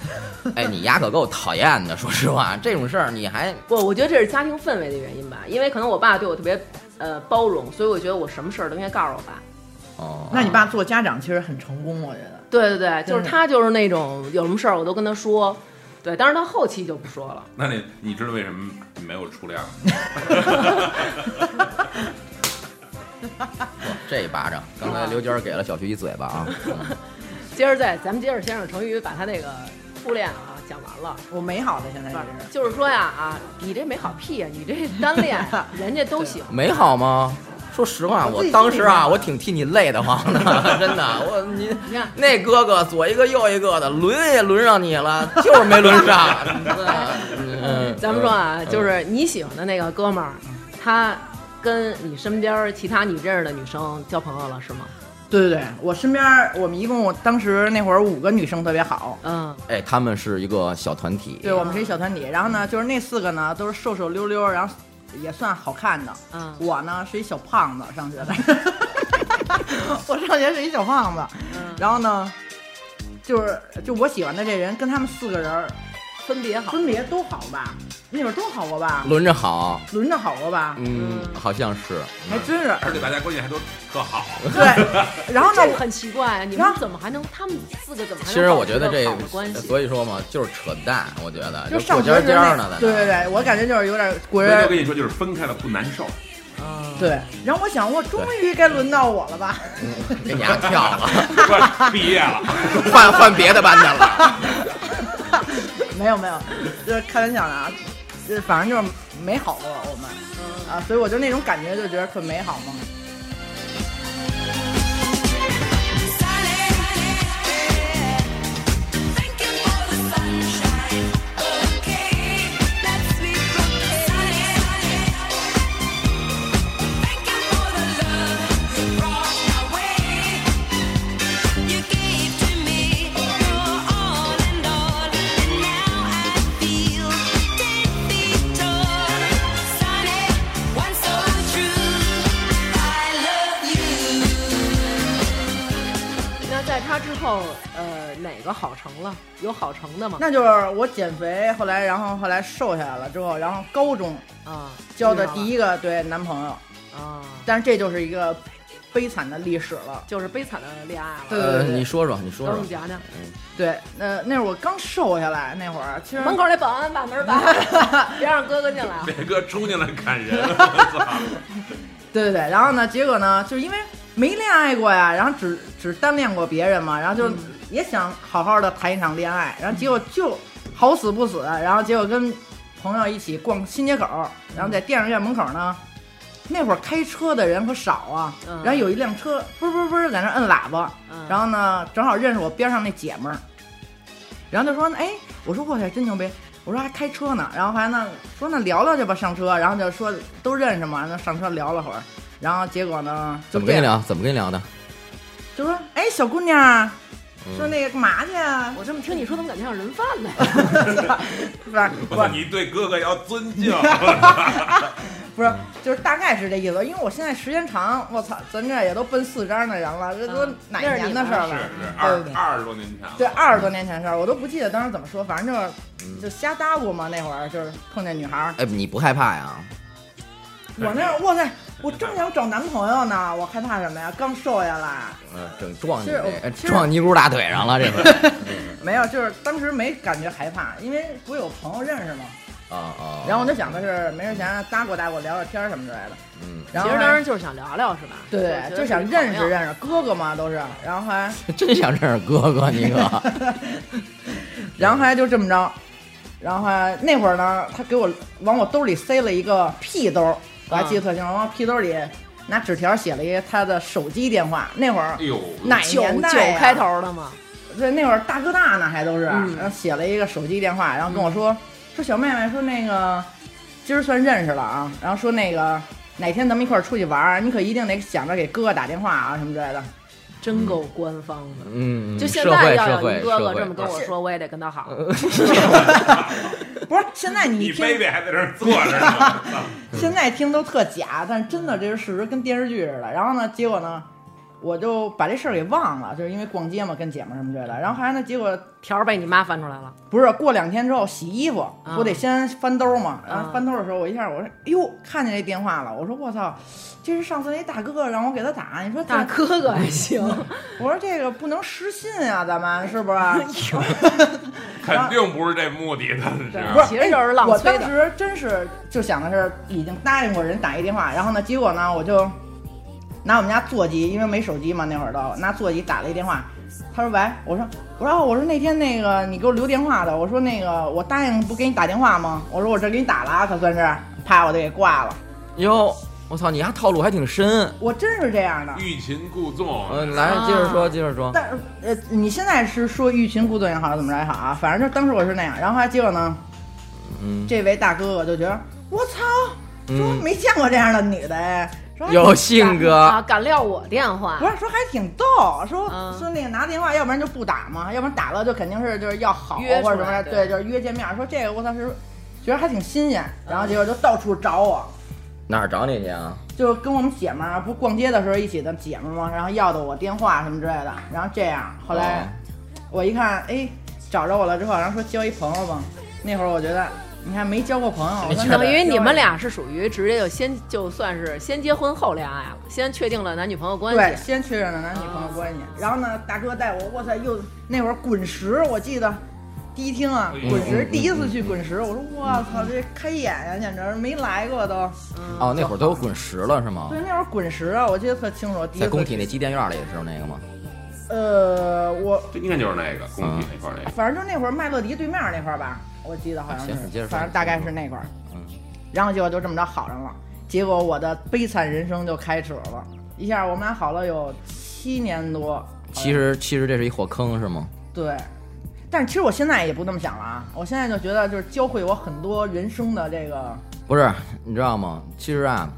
(laughs) 哎，你丫可够讨厌的，说实话，(laughs) 这种事儿你还不，我觉得这是家庭氛围的原因吧，因为可能我爸对我特别呃包容，所以我觉得我什么事儿都应该告诉我爸。哦，那你爸做家长其实很成功，我觉得。对对对，就是他就是那种有什么事儿我都跟他说，对，但是他后期就不说了。那你你知道为什么没有初恋吗 (laughs) 这一巴掌，刚才刘娟儿给了小徐一嘴巴啊。嗯 (laughs) 接着再，咱们接着先让成宇把他那个初恋啊讲完了。我美好的现在就是是。就是说呀啊，你这美好屁呀、你这单恋啊，(laughs) 人家都喜欢。美好吗？说实话，我当时啊，我挺替你累得慌的，(laughs) 真的。我你你看那哥哥左一个右一个的，轮也轮上你了，(laughs) 就是没轮上。(laughs) 嗯，咱们说啊，嗯就是你喜欢的那个哥们儿，他跟你身边其他你认识的女生交朋友了是吗？对对对，我身边我们一共当时那会儿五个女生特别好，嗯，哎，他们是一个小团体，对我们是一小团体。然后呢，就是那四个呢都是瘦瘦溜溜，然后也算好看的。嗯我呢是一小胖子，上学的。(laughs) 我上学是一小胖子，嗯，然后呢，就是就我喜欢的这人跟他们四个人儿分别好。分别都好吧？那会儿都好过吧？轮着好，轮着好过吧？嗯，好像是。还真是。而且大家关系还都特好。对，然后呢这，很奇怪啊！你们怎么还能？他们四个怎么还能？其实我觉得这所以说嘛，就是扯淡。我觉得就上学时那尖儿呢，对对对，我感觉就是有点果然我跟你说，就是分开了不难受。嗯，对。然后我想，我终于该轮到我了吧？给你丫跳了，(laughs) 毕业了，换换别的班的了。(laughs) 没有没有，就是开玩笑的啊，就反正就是美好过我们啊，所以我就那种感觉就觉得特美好嘛。成的嘛？那就是我减肥，后来然后后来瘦下来了之后，然后高中啊，交的第一一个对男朋友，啊，但是这就是一个悲惨的历史了。就是悲惨的恋爱了。对对，你说说，你说说等你。讲讲，对，那那会儿我刚瘦下来那会儿，其实门口那保安把门把，(laughs) 别让哥哥进来啊。这哥冲进来砍人，(laughs) 我操！对对对，然后呢，结果呢，就是因为没恋爱过呀，然后只只单恋过别人嘛，然后就也想好好的谈一场恋爱，然后结果就好死不死，然后结果跟朋友一起逛新街口，然后在电影院门口呢，那会儿开车的人可少啊，嗯。然后有一辆车啵啵啵在那摁喇叭，嗯。然后呢，正好认识我边上那姐们儿，然后就说，哎，我说我去，真牛逼。我说还开车呢，然后还那说那聊聊去吧，上车，然后就说都认识嘛，那上车聊了会儿，然后结果呢，怎么跟你聊？怎么跟你聊的？就说哎小姑娘，嗯说那个干嘛去啊？我这么听你说，怎么感觉像人贩子呀？(laughs) 不是不是你对哥哥要尊敬。(laughs) 不是，就是大概是这意思。因为我现在时间长，我操，咱这也都奔四张的人了，这都嗯哪年的事儿了？是是对二二十多年前了。对，二十多年前的事儿，我都不记得当时怎么说，反正就是就瞎搭咕嘛。那会儿就是碰见女孩儿，哎，你不害怕呀？我那哇塞，我正想找男朋友呢，我害怕什么呀？刚瘦下来，嗯，整撞你撞尼姑大腿上了，这回。(laughs) 没有，就是当时没感觉害怕，因为不是有朋友认识吗？啊啊，然后我就想的是没事闲搭过搭过聊聊天什么之类的。嗯，然后其实当时就是想聊聊是吧？对就想认识认识哥哥嘛都是，然后还 (laughs) 真想认识哥哥你可，(laughs) 然后还就这么着，然后还那会儿呢，他给我往我兜里塞了一个屁兜，我还记得特清楚，往屁兜里拿纸条写了一个他的手机电话。那会儿哎呦，哪九年代九开头的嘛，对，那会儿大哥大呢还都是，嗯然后写了一个手机电话，然后跟我说、说小妹妹说那个今儿算认识了啊，然后说那个哪天咱们一块儿出去玩儿，你可一定得想着给哥哥打电话啊什么之类的。真够官方的。嗯，就现在要有一哥哥这么跟我说，我也得跟他好。(laughs) (laughs) 不是，现在你你听，baby 还在这儿坐着呢，(laughs) 现在听都特假，但是真的这是事实，跟电视剧似的。然后呢，结果呢，我就把这事儿给忘了，就是因为逛街嘛，跟姐们儿什么之类的。然后后来呢，结果条儿被你妈翻出来了，不是过两天之后洗衣服，我得先翻兜嘛。然啊后翻兜的时候，我一下我说，哎呦，看见这电话了。我说我操，这是上次那大哥让我给他打。你说大哥哥还行，(laughs) 我说这个不能失信啊，咱们是不是？(laughs) 肯定不是这目的的，不是，其实就是浪我当时真是就想的是已经答应过人打一电话，然后呢，结果呢，我就拿我们家座机，因为没手机嘛，那会儿都拿座机打了一电话。他说喂，我说我说哦我说那天那个你给我留电话的，我说那个我答应不给你打电话吗？我说我这给你打了啊，可算是，啪我就给挂了。哟，我操，你丫套路还挺深。我真是这样的。欲擒故纵。嗯，来接着说，接着说。但是呃，你现在是说欲擒故纵也好，怎么着也好啊，反正就当时我是那样。然后还结果呢，嗯，这位大哥哥就觉得我操，说嗯没见过这样的女的哎，说有性格，啊，敢撂我电话？不，是说还挺逗，说、嗯。说那个拿电话，要不然就不打嘛，要不然打了就肯定是就是要好约或者什么对。对，就是约见面。说这个我当时觉得还挺新鲜，然后结果就到处找我，哪儿找你去啊？就跟我们姐们儿不逛街的时候一起的姐们儿嘛，然后要的我电话什么之类的，然后这样，后来哦。我一看，哎，找着我了之后，然后说交一朋友吧，那会儿我觉得你看没交过朋友，我说那等于你们俩是属于直接就先就算是先结婚后恋爱了，先确定了男女朋友关系对，系。先确认了男女朋友关系，然后呢，大哥带我，我操，又那会儿滚石，我记得第一厅啊，滚石第一次去滚石，我说我操，这开眼呀，简直没来过都。哦，那会儿都有滚石了是吗对，？那会儿滚石啊，我记得特清楚，第一次在工体那机电院里知道那个吗？呃，我这应该就是那个工体那块儿那个。反正就那会儿麦乐迪对面那块儿吧，我记得好像是反正大概是那块儿。嗯，然后结果就这么着好上了，结果我的悲惨人生就开始了，一下我们俩好了有七年多。其实其实这是一火坑是吗？对，但是其实我现在也不那么想了啊，我现在就觉得就是教会我很多人生的这个，不是，你知道吗？其实啊，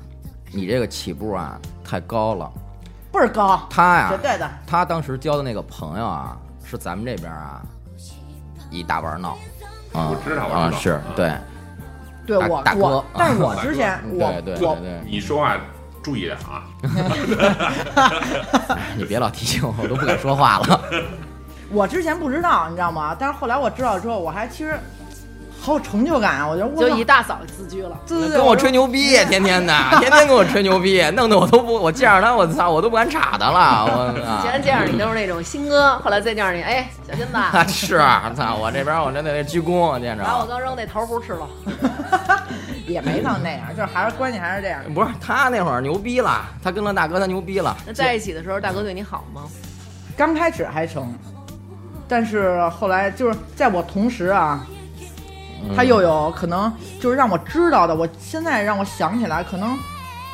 你这个起步啊太高了。倍儿高，他呀绝，对的。他当时交的那个朋友啊，是咱们这边啊一大玩闹。啊我知道我啊，知道是嗯对，对我我，但是我之前我我对对对，你说话注意点啊！(laughs) 你别老提醒我，我都不敢说话了。(laughs) 我之前不知道，你知道吗？但是后来我知道之后，我还其实好有成就感啊！我觉得我就一大嫂自居了，对对对跟我吹牛逼，天天的，天天跟我吹牛逼，弄得我都不，我见着他，我操，我都不敢插他了，我 (laughs) 以前见着你都是那种新哥，后来再见着你，哎，小金子，啊，是，操，我这边我真得鞠躬，见着把我刚扔那桃核吃了。(laughs) 也没到那样，就是还是关系还是这样。不是他那会儿牛逼了，他跟了大哥，他牛逼了。那在一起的时候，大哥对你好吗？刚开始还成，但是后来就是在我同时啊，嗯他又有可能就是让我知道的，我现在让我想起来，可能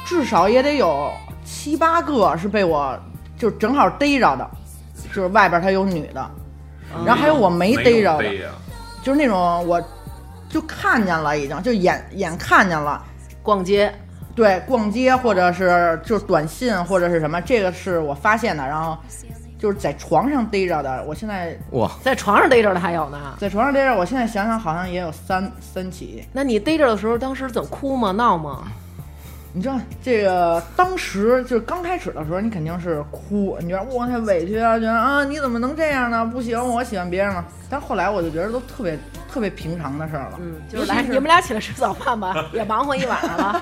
至少也得有七八个是被我就正好逮着的，就是外边他有女的，然后还有我没逮着的，就是那种我就看见了，已经就眼眼看见了。逛街，对，逛街或者是就是短信或者是什么，这个是我发现的，然后就是在床上逮着的。我现在哇，在床上逮着的还有呢。在床上逮着，我现在想想好像也有三三起。那你逮着的时候，当时怎么哭吗？闹吗？你知道这个当时就是刚开始的时候，你肯定是哭，你觉得哇太委屈啊，觉得啊你怎么能这样呢？不行，我喜欢别人了。但后来我就觉得都特别特别平常的事儿了。嗯，就是来你们俩起来吃早饭吧，也忙活一晚上了，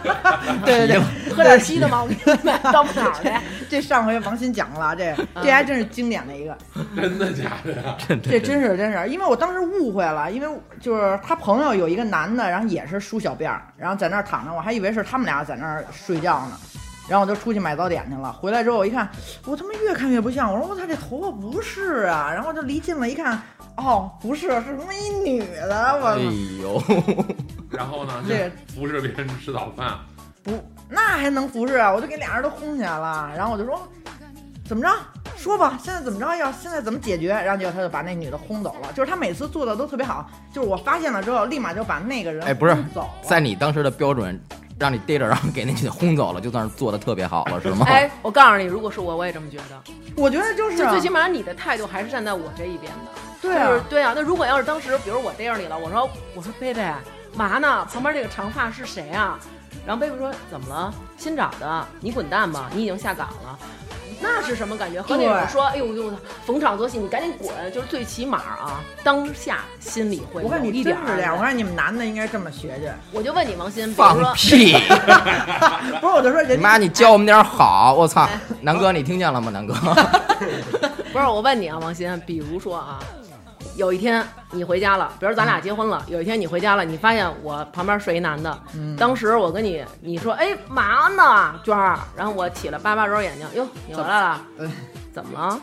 对 (laughs) 对对，(laughs) 喝点稀的吗？我给你买到不哪儿去？这上回王鑫讲了，这这还真是经典的一个，(laughs) 真的假的呀？这真是真是，因为我当时误会了，因为就是他朋友有一个男的，然后也是梳小辫儿，然后在那儿躺着，我还以为是他们俩在那儿睡觉呢。然后我就出去买早点去了，回来之后我一看，我他妈越看越不像，我说我操这头发不是啊，然后就离近了一看，哦不是，是他妈一女的，我哎操呦，(laughs) 然后呢？这服侍别人吃早饭，不那还能服侍啊？我就给俩人都轰起来了，然后我就说怎么着，说吧，现在怎么着，要现在怎么解决？然后结果他就把那女的轰走了，就是他每次做的都特别好，就是我发现了之后，立马就把那个人哎，不是走，在你当时的标准，让你逮着，然后给那女的轰走了，就算是做的特别好了，是吗？哎，我告诉你，如果是我，我也这么觉得。我觉得就是啊就最起码你的态度还是站在我这一边的。对啊就是，对啊。那如果要是当时，比如我逮着你了，我说我说贝贝，嘛呢？旁边这个长发是谁啊？然后贝贝说怎么了？新找的，你滚蛋吧，你已经下岗了。那是什么感觉？和那种说，哎呦呦，逢场作戏，你赶紧滚，就是最起码啊，当下心里会我看你有一点儿真是这样，我的。看你们男的应该这么学学。我就问你王鑫，比如放说，屁！(laughs) 不是，我就说人你妈，你教我们点好！(laughs) 我操，南哥，你听见了吗？南哥，不是我问你啊，王鑫，比如说啊，有一天你回家了，比如咱俩结婚了，有一天你回家了，你发现我旁边睡一男的，当时我跟你你说，哎，嘛呢，娟儿？然后我起来叭叭揉眼睛，哟，你回来了，嗯 (laughs) 怎么了？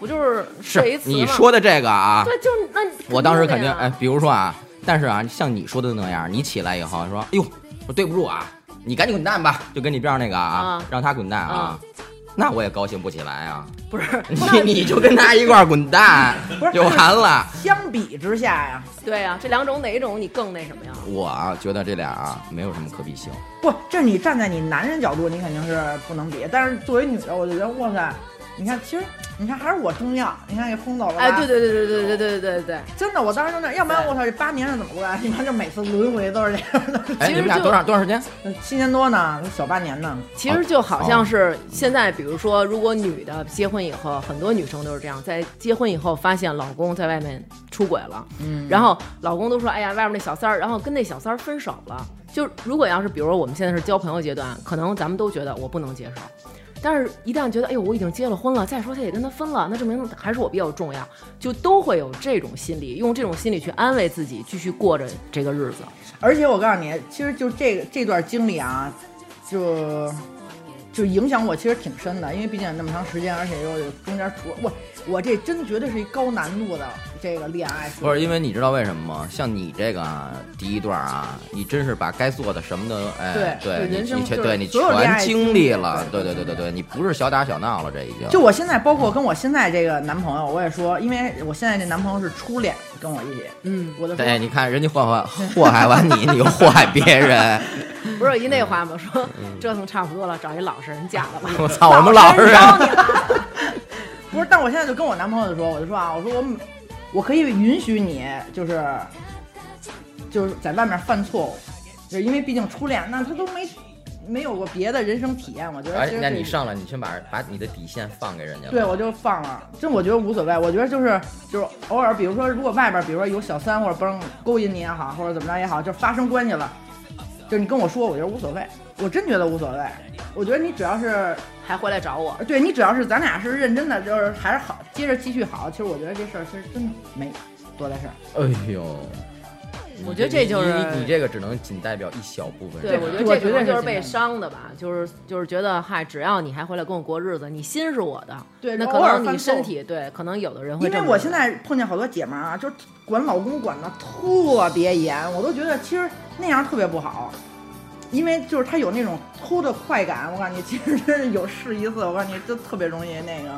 不就是睡一次吗？你说的这个啊，对，就是那我当时肯定哎，比如说啊，但是啊，像你说的那样，你起来以后说，哎呦，我对不住啊，你赶紧滚蛋吧，就跟你边上那个啊啊，让他滚蛋啊，那我也高兴不起来啊，不是你你就跟他一块儿滚蛋不是就完了。相比之下呀，对呀、这两种哪一种你更那什么呀？我啊觉得这俩啊没有什么可比性，不，这你站在你男人角度，你肯定是不能比。但是作为女的，我就觉得哇塞，你看，其实你看还是我重要。你看给轰走了吧，哎，对对对对对对对对对对，真的，我当时就那样，要不然我操，这八年是怎么过来？你看，就每次轮回都是这样的。哎，其实就你们俩多长多长时间？七年多呢，小八年呢。其实就好像是现在，比如说，如果女的结婚以后，很多女生都是这样，在结婚以后发现老公在外面出轨了，嗯，然后老公都说：“哎呀，外面那小三儿。”然后跟那小三儿分手了。就如果要是比如说我们现在是交朋友阶段，可能咱们都觉得我不能接受，但是一旦觉得哎呦我已经结了婚了，再说他也跟他分了，那证明还是我比较重要，就都会有这种心理，用这种心理去安慰自己，继续过着这个日子。而且我告诉你，其实就这个这段经历啊，就就影响我其实挺深的，因为毕竟那么长时间，而且又中间出我我这真绝对是一高难度的这个恋爱。不是因为你知道为什么吗？像你这个啊，第一段啊，你真是把该做的什么的，哎，对对，你你全对你全经历了，对对对对对对，你不是小打小闹了，这已经。就我现在，包括跟我现在这个男朋友，我也说，因为我现在这男朋友是初恋，跟我一起，嗯，我就说，对，你看人家祸害祸害完你，你又祸害别人。(laughs) 不是有一那话吗？说折腾差不多了，找一老实人嫁了吧。我操，我们老实人。不是，但我现在就跟我男朋友就说，我就说啊，我说我我可以允许你，就是就是在外面犯错误，就是因为毕竟初恋，那他都没没有过别的人生体验，我觉得那你上来，你先把把你的底线放给人家了。对，我就放了，真我觉得无所谓。我觉得就是就是偶尔，比如说如果外边比如说有小三或者帮勾引你也好，或者怎么着也好，就发生关系了，就是你跟我说，我觉得无所谓，我真觉得无所谓。我觉得你只要是还回来找我，对你只要是咱俩是认真的，就是还是好，接着继续好。其实我觉得这事儿其实真没多大事儿。哎呦，我觉得这就是你你你这个只能仅代表一小部分对，我觉得这可能就是被伤的吧，就是就是觉得嗨，只要你还回来跟我过日子，你心是我的，对那可能你身体对，可能有的人会因。为我现在碰见好多姐们儿啊，就是管老公管的特别严，我都觉得其实那样特别不好。因为就是他有那种偷的快感，我告诉你，其实真是有试一次，我告诉你，就特别容易那个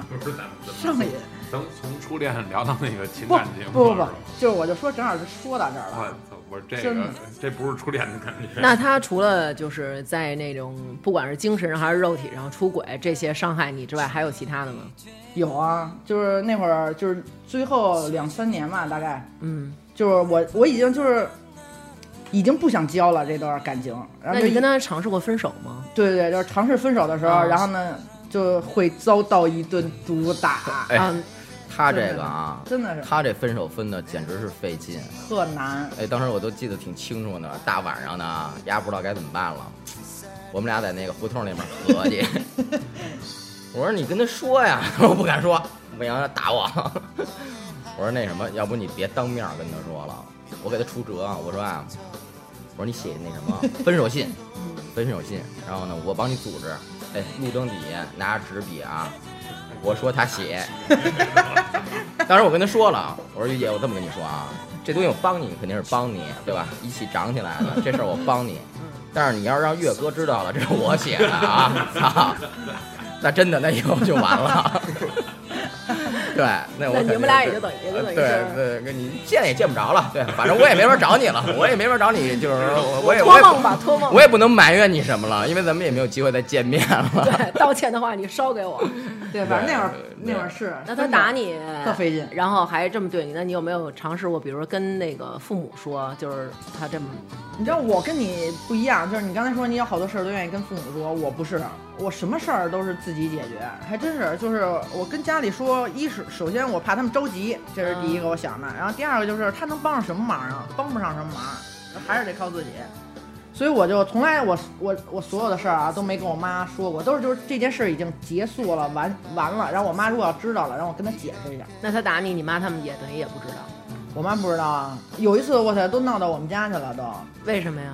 上瘾。能从初恋聊到那个情感节目不不不就是我就说正好是说到这儿我了。操！我说这真的个这不是初恋的感觉。那他除了就是在那种不管是精神上还是肉体上出轨这些伤害你之外，还有其他的吗？有啊，就是那会儿就是最后两三年吧，大概嗯，就是我我已经就是已经不想交了这段感情，然后那你跟他尝试过分手吗？对对对，就是尝试分手的时候，啊然后呢就会遭到一顿毒打。哎啊，他这个啊，真的是他这分手分的简直是费劲。特难。哎，当时我都记得挺清楚的，大晚上的啊，丫不知道该怎么办了。我们俩在那个胡同那边合计，(laughs) 我说你跟他说呀，(laughs) 他说不敢说，不行他打我。(laughs) 我说那什么，要不你别当面跟他说了，我给他出辙，我说啊，我说你写那什么分手信，分手信，然后呢，我帮你组织，哎，路灯底下拿着纸笔啊，我说他写。(laughs) 当时我跟他说了，我说于姐，我这么跟你说啊，这东西我帮你肯定是帮你，对吧？一起长起来的，这事儿我帮你。但是你要让岳哥知道了，这是我写的啊，那真的那以后就完了。(laughs) 对，那我那你们俩也就等于也就等于对是对，跟你见也见不着了。对，反正我也没法找你了，我也没法找你，就是 (laughs) 我我也我也托梦吧，托梦。我也不能埋怨你什么了，因为咱们也没有机会再见面了。对，道歉的话你烧给我。对，反正那会儿那会儿是。那他打你特费劲然后还这么对你，那你有没有尝试过，比如说跟那个父母说，就是他这么？你知道我跟你不一样，就是你刚才说你有好多事儿都愿意跟父母说，我不是，我什么事儿都是自己解决，还真是，就是我跟家里说，一是首先我怕他们着急，这是第一个我想的，然后第二个就是他能帮上什么忙啊，帮不上什么忙，还是得靠自己。所以我就从来我我我所有的事儿啊都没跟我妈说过，都是就是这件事儿已经结束了，完完了，然后我妈如果要知道了，让我跟她解释一下。那她打你，你妈他们也等于也不知道，我妈不知道啊，有一次我操都闹到我们家去了都。为什么呀？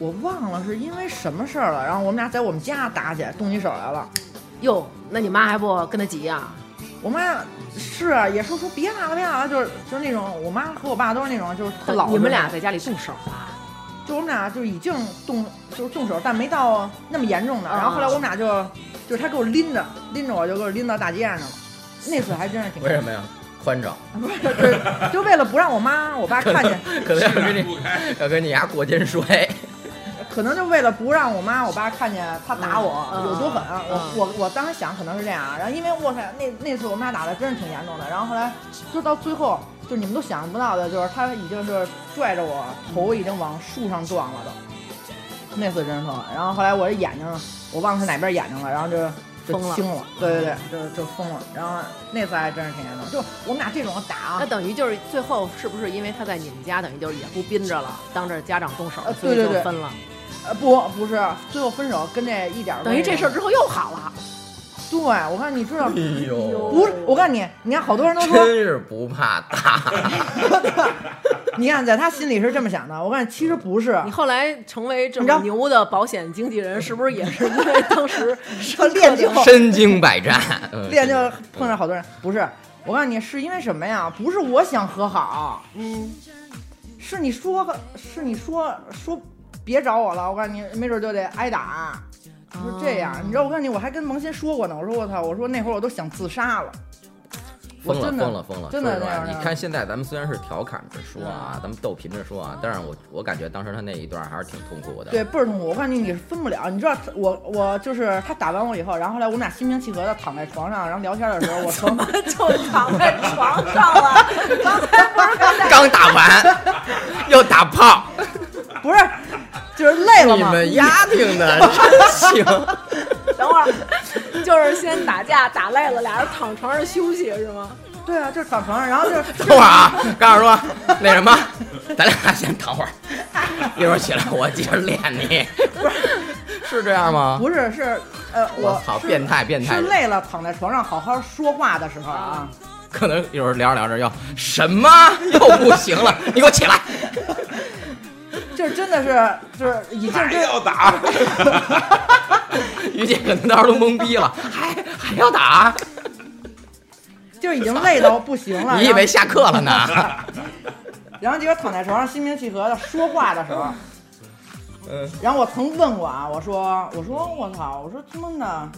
我忘了是因为什么事儿了，然后我们俩在我们家打起来，动起手来了。哟，那你妈还不跟他急呀、我妈是啊，也说说别打了，别打了，就是就是那种，我妈和我爸都是那种，就是特老实。你们俩在家里动手了？就我们俩就已经动就是动手，但没到那么严重的。啊然后后来我们俩就就是他给我拎着拎着我就给我拎到大街上去了。那次还真是挺为什么呀？宽敞，不是 (laughs) 就是就为了不让我妈我爸看见，可能要跟你要跟你丫过肩摔。可能就为了不让我妈我爸看见他打我、嗯有多狠，嗯我我我当时想可能是这样，然后因为我操那那次我们俩打的真是挺严重的，然后后来就到最后就你们都想象不到的，就是他已经是拽着我头已经往树上撞了都，那次真是特狠。然后后来我这眼睛我忘了是哪边眼睛了，然后就就疯了青了，对对对，就就疯了。然后那次还真是挺严重，就我们俩这种打啊那，等于就是最后是不是因为他在你们家，等于就是也不憋着了，当着家长动手，呃所以就分了。呃不不是，最后分手跟这一点儿等于这事儿儿，之后又好了。对我看你知道。哎呦，不是，我告诉你，你看好多人都说，真是不怕打。你看在他心里是这么想的。我告诉你，其实不是你，后来成为这么牛的保险经纪人，是不是也是因为当时他练就身经百战，嗯练就碰上好多人。不是，我告诉你，是因为什么呀？不是我想和好，嗯，是你说是你说说别找我了。我告诉你，没准就得挨打。是这样，你知道？我告诉你，我还跟萌新说过呢。我说我操，我说那会儿我都想自杀了。疯了疯了疯了！真的说实话，那样你看现在咱们虽然是调侃着说啊，咱们逗贫着说啊，但是我我感觉当时他那一段还是挺痛苦的。对，倍儿痛苦。我告诉你，你是分不了。你知道，我我就是他打完我以后，然后后来我们俩心平气和的躺在床上，然后聊天的时候，我 (laughs) 从就躺在床上了。(laughs) 刚才不是刚才刚打完 (laughs) 又打炮，不是就是累了你。们丫挺的 (laughs) 真行。等会儿，就是先打架打累了，俩人躺床上休息是吗？对啊，就是躺床上，然后就是 (laughs) 等会儿啊，告诉说那什么，咱俩先躺会儿，一会儿起来我接着练你。不是是这样吗？不是是呃，我操，变态变态是！累了躺在床上好好说话的时候啊，可能一会儿聊着聊着要什么又不行了，你给我起来！就是真的是就是已经要打，(laughs) 于姐可能当时都懵逼了，还还要打？就是已经累到不行了。你以为下课了呢？然后？然后结果躺在床上心平气和的说话的时候，嗯，然后我曾问过啊，我说我说我操，我说他妈的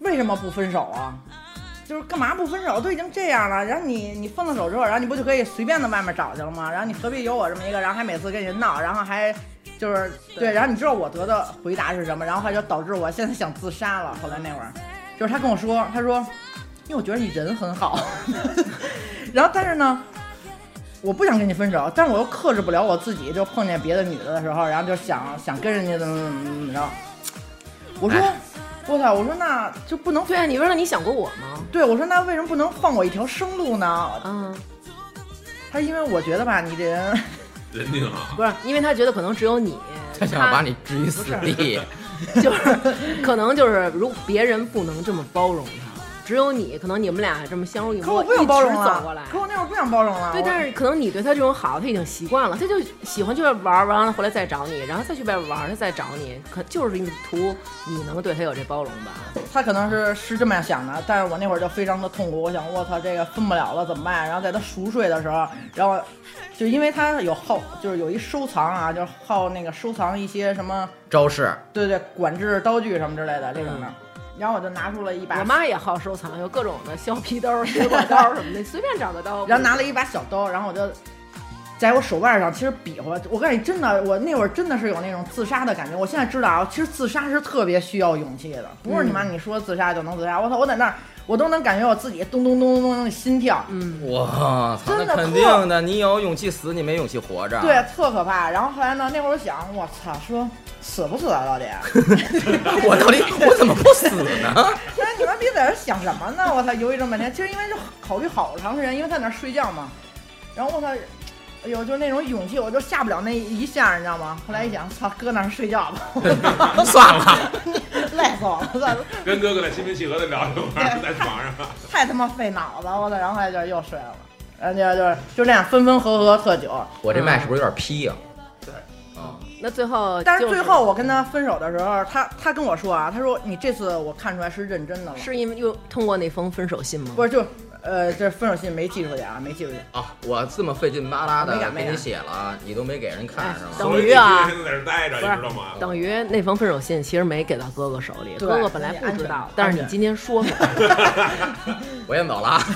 为什么不分手啊？就是干嘛不分手？都已经这样了，然后你你分了手之后，然后你不就可以随便的外面找去了吗？然后你何必有我这么一个，然后还每次跟人闹，然后还就是对，然后你知道我得的回答是什么？然后还就导致我现在想自杀了。后来那会儿，就是他跟我说，他说，因为我觉得你人很好，然后但是呢。我不想跟你分手，但是我又克制不了我自己，就碰见别的女的的时候，然后就想想跟人家怎么怎么怎么着。我说，哎我操！我说那就不能对啊，你说那你想过我吗？对我说那为什么不能放我一条生路呢？嗯，他因为我觉得吧，你这人人挺好。(laughs) 不是，因为他觉得可能只有你，(laughs) 他想把你置于死地。(laughs) 就是可能就是如别人不能这么包容他，只有你，可能你们俩这么相濡以沫，可我不想包容一直走过来，。可我那会儿不想包容了。对，但是可能你对他这种好，他已经习惯了，他就喜欢去外玩儿，完了回来再找你，然后再去外边玩儿，他再找你，可就是你图你能对他有这包容吧？他可能是是这么样想的，但是我那会儿就非常的痛苦。我想，我操，这个分不了了怎么办？然后在他熟睡的时候，然后就因为他有好，就是有一收藏啊，就是好那个收藏一些什么，招式，对对，管制刀具什么之类的这种的。然后我就拿出了一把，我妈也好收藏，有各种的削皮刀、水果刀什么的，随便找个刀。然后拿了一把小刀，然后我就在我手腕上其实比划。我告诉你，真的，我那会儿真的是有那种自杀的感觉。我现在知道啊，其实自杀是特别需要勇气的，不是你妈你说自杀就能自杀。我操，我在那儿，我都能感觉我自己咚咚咚咚咚的心跳，嗯，我操，那真的肯定的，你有勇气死，你没勇气活着。对，特可怕。然后后来呢，那会儿我想，我操，说死不死啊，到底？(laughs) 我到底我怎么不死呢？(laughs) 说你们别在这想什么呢？我操，犹豫这么半天，其实因为就考虑好长时间，因为在那儿睡觉嘛。然后我操，哎呦，就是那种勇气，我就下不了那一下，你知道吗？后来一想，操，搁那儿睡觉吧，(laughs) 算了，(laughs) 累死我了，算了，(laughs) 跟哥哥在心平气和的聊一会儿，在床上。太他妈费脑子，我操！然后后来就又睡了，然后就就是就这样分分合合特久。我这麦是不是有点劈呀？啊那最后、但是最后我跟他分手的时候，他他跟我说啊，他说你这次我看出来是认真的了，是因为又通过那封分手信吗？不是就呃这分手信没寄出去啊，没寄出去。啊，我这么费劲巴拉的给你写了，你都没给人看哎是吗？等于啊在这待着，你知道吗？等于那封分手信其实没给到哥哥手里，哥哥本来不知道，但是你今天说出来了，(laughs) 我先走了啊。(laughs)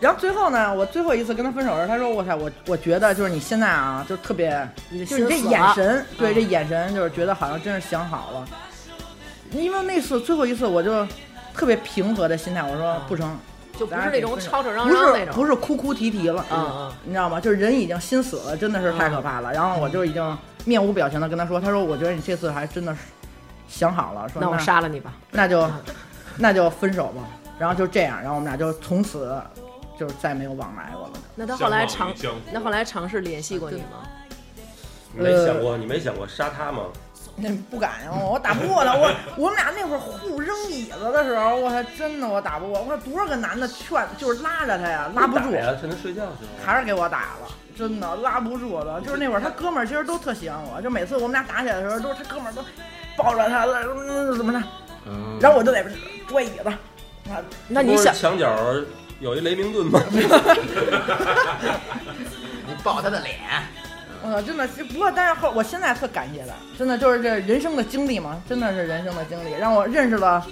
然后最后呢，我最后一次跟他分手的时候，他说：“我操，我我觉得就是你现在啊，就特别，就是你这眼神，对，嗯这眼神就是觉得好像真是想好了。因为那次最后一次，我就特别平和的心态，我说不成，就不是那种吵吵嚷不是嚷那种。不是哭哭啼啼了，嗯嗯你知道吗？就是人已经心死了，真的是太可怕了。然后我就已经面无表情的跟他说：“他说我觉得你这次还真的是想好了，说那我杀了你吧。那就那就分手吧。”然后就这样，然后我们俩就从此就是再没有往来过了。那他后来尝那后来尝试联系过你吗？没想过，你没想过杀他吗？那不敢呀，我打不过他。我我们俩那会儿互扔椅子的时候，我还真的我打不过。我说多少个男的劝，就是拉着他呀，拉不住打，呀，趁他睡觉去了。还是给我打了，真的拉不住了。就是那会儿他哥们儿其实都特喜欢我，就每次我们俩打起来的时候，都是他哥们儿都抱着他了，嗯怎么着，嗯，然后我就在拽椅子。啊那你想，墙角有一雷明顿吗？(laughs) 你抱他的脸，我操，真的是，不过但是后我现在特感谢他，真的就是这人生的经历嘛，真的是人生的经历，让我认识了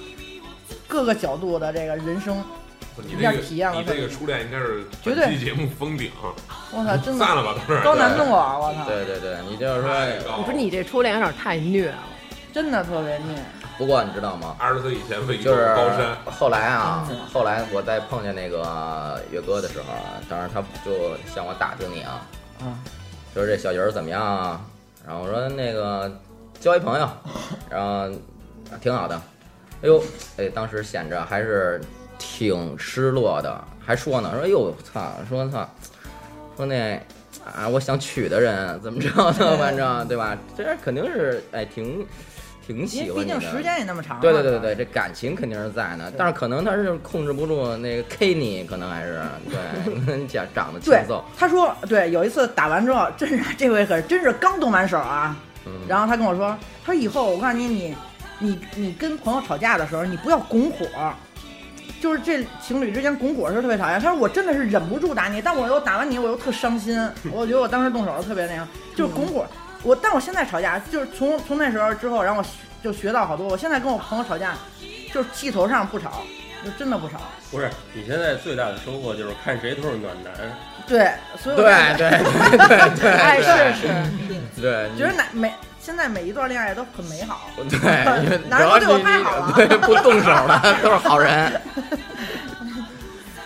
各个角度的这个人生。你这个一下体验了你这个初恋应该是绝对节目封顶，我操，真的散了吧，都是高难度啊！我操，对对对，你就是说，不是你这初恋有点太虐了。真的特别虐。不过你知道吗？二十岁以前会一就是座高山，后来啊，后来我再碰见那个岳哥的时候啊，当时他就向我打听你啊，啊，说这小鱼儿怎么样啊？然后我说那个交一朋友，(laughs) 然后啊挺好的。哎呦，哎，当时显着还是挺失落的，还说呢，说哎呦操，说操，说那啊，我想娶的人怎么着呢？反正对吧？这肯定是哎挺挺因为毕喜欢你的。竟时间也那么长了。对对对对对，这感情肯定是在呢，但是可能他是控制不住那个 K 你，可能还是对，(laughs) 你长长得欠对揍，，他说对，有一次打完之后，真是这回可是真是刚动完手啊。嗯，然后他跟我说，他说以后我告诉你，你你你跟朋友吵架的时候，你不要拱火。就是这情侣之间拱火是特别讨厌。他说我真的是忍不住打你，但我又打完你，我又特伤心。我觉得我当时动手特别那样，就是拱火。我但我现在吵架，就是从从那时候之后，然后我就学到好多。我现在跟我朋友吵架，就是气头上不吵，就真的不吵。不是，你现在最大的收获就是看谁都是暖男。对，所以我对对 (laughs) 对对对，哎，对是是，对，觉得哪每现在每一段恋爱都很美好。对，因为 (laughs) 男人都对我太好了对，不动手的 (laughs) 都是好人。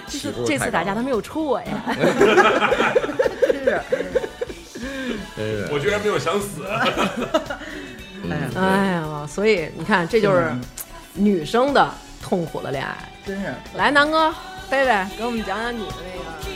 这次这次打架他没有抽我呀。真是，真是，我居然没有想死，(laughs) 哎呀，哎呀，啊，所以你看，这就是女生的痛苦的恋爱。真是。来，南哥，贝贝，给我们讲讲你的那个。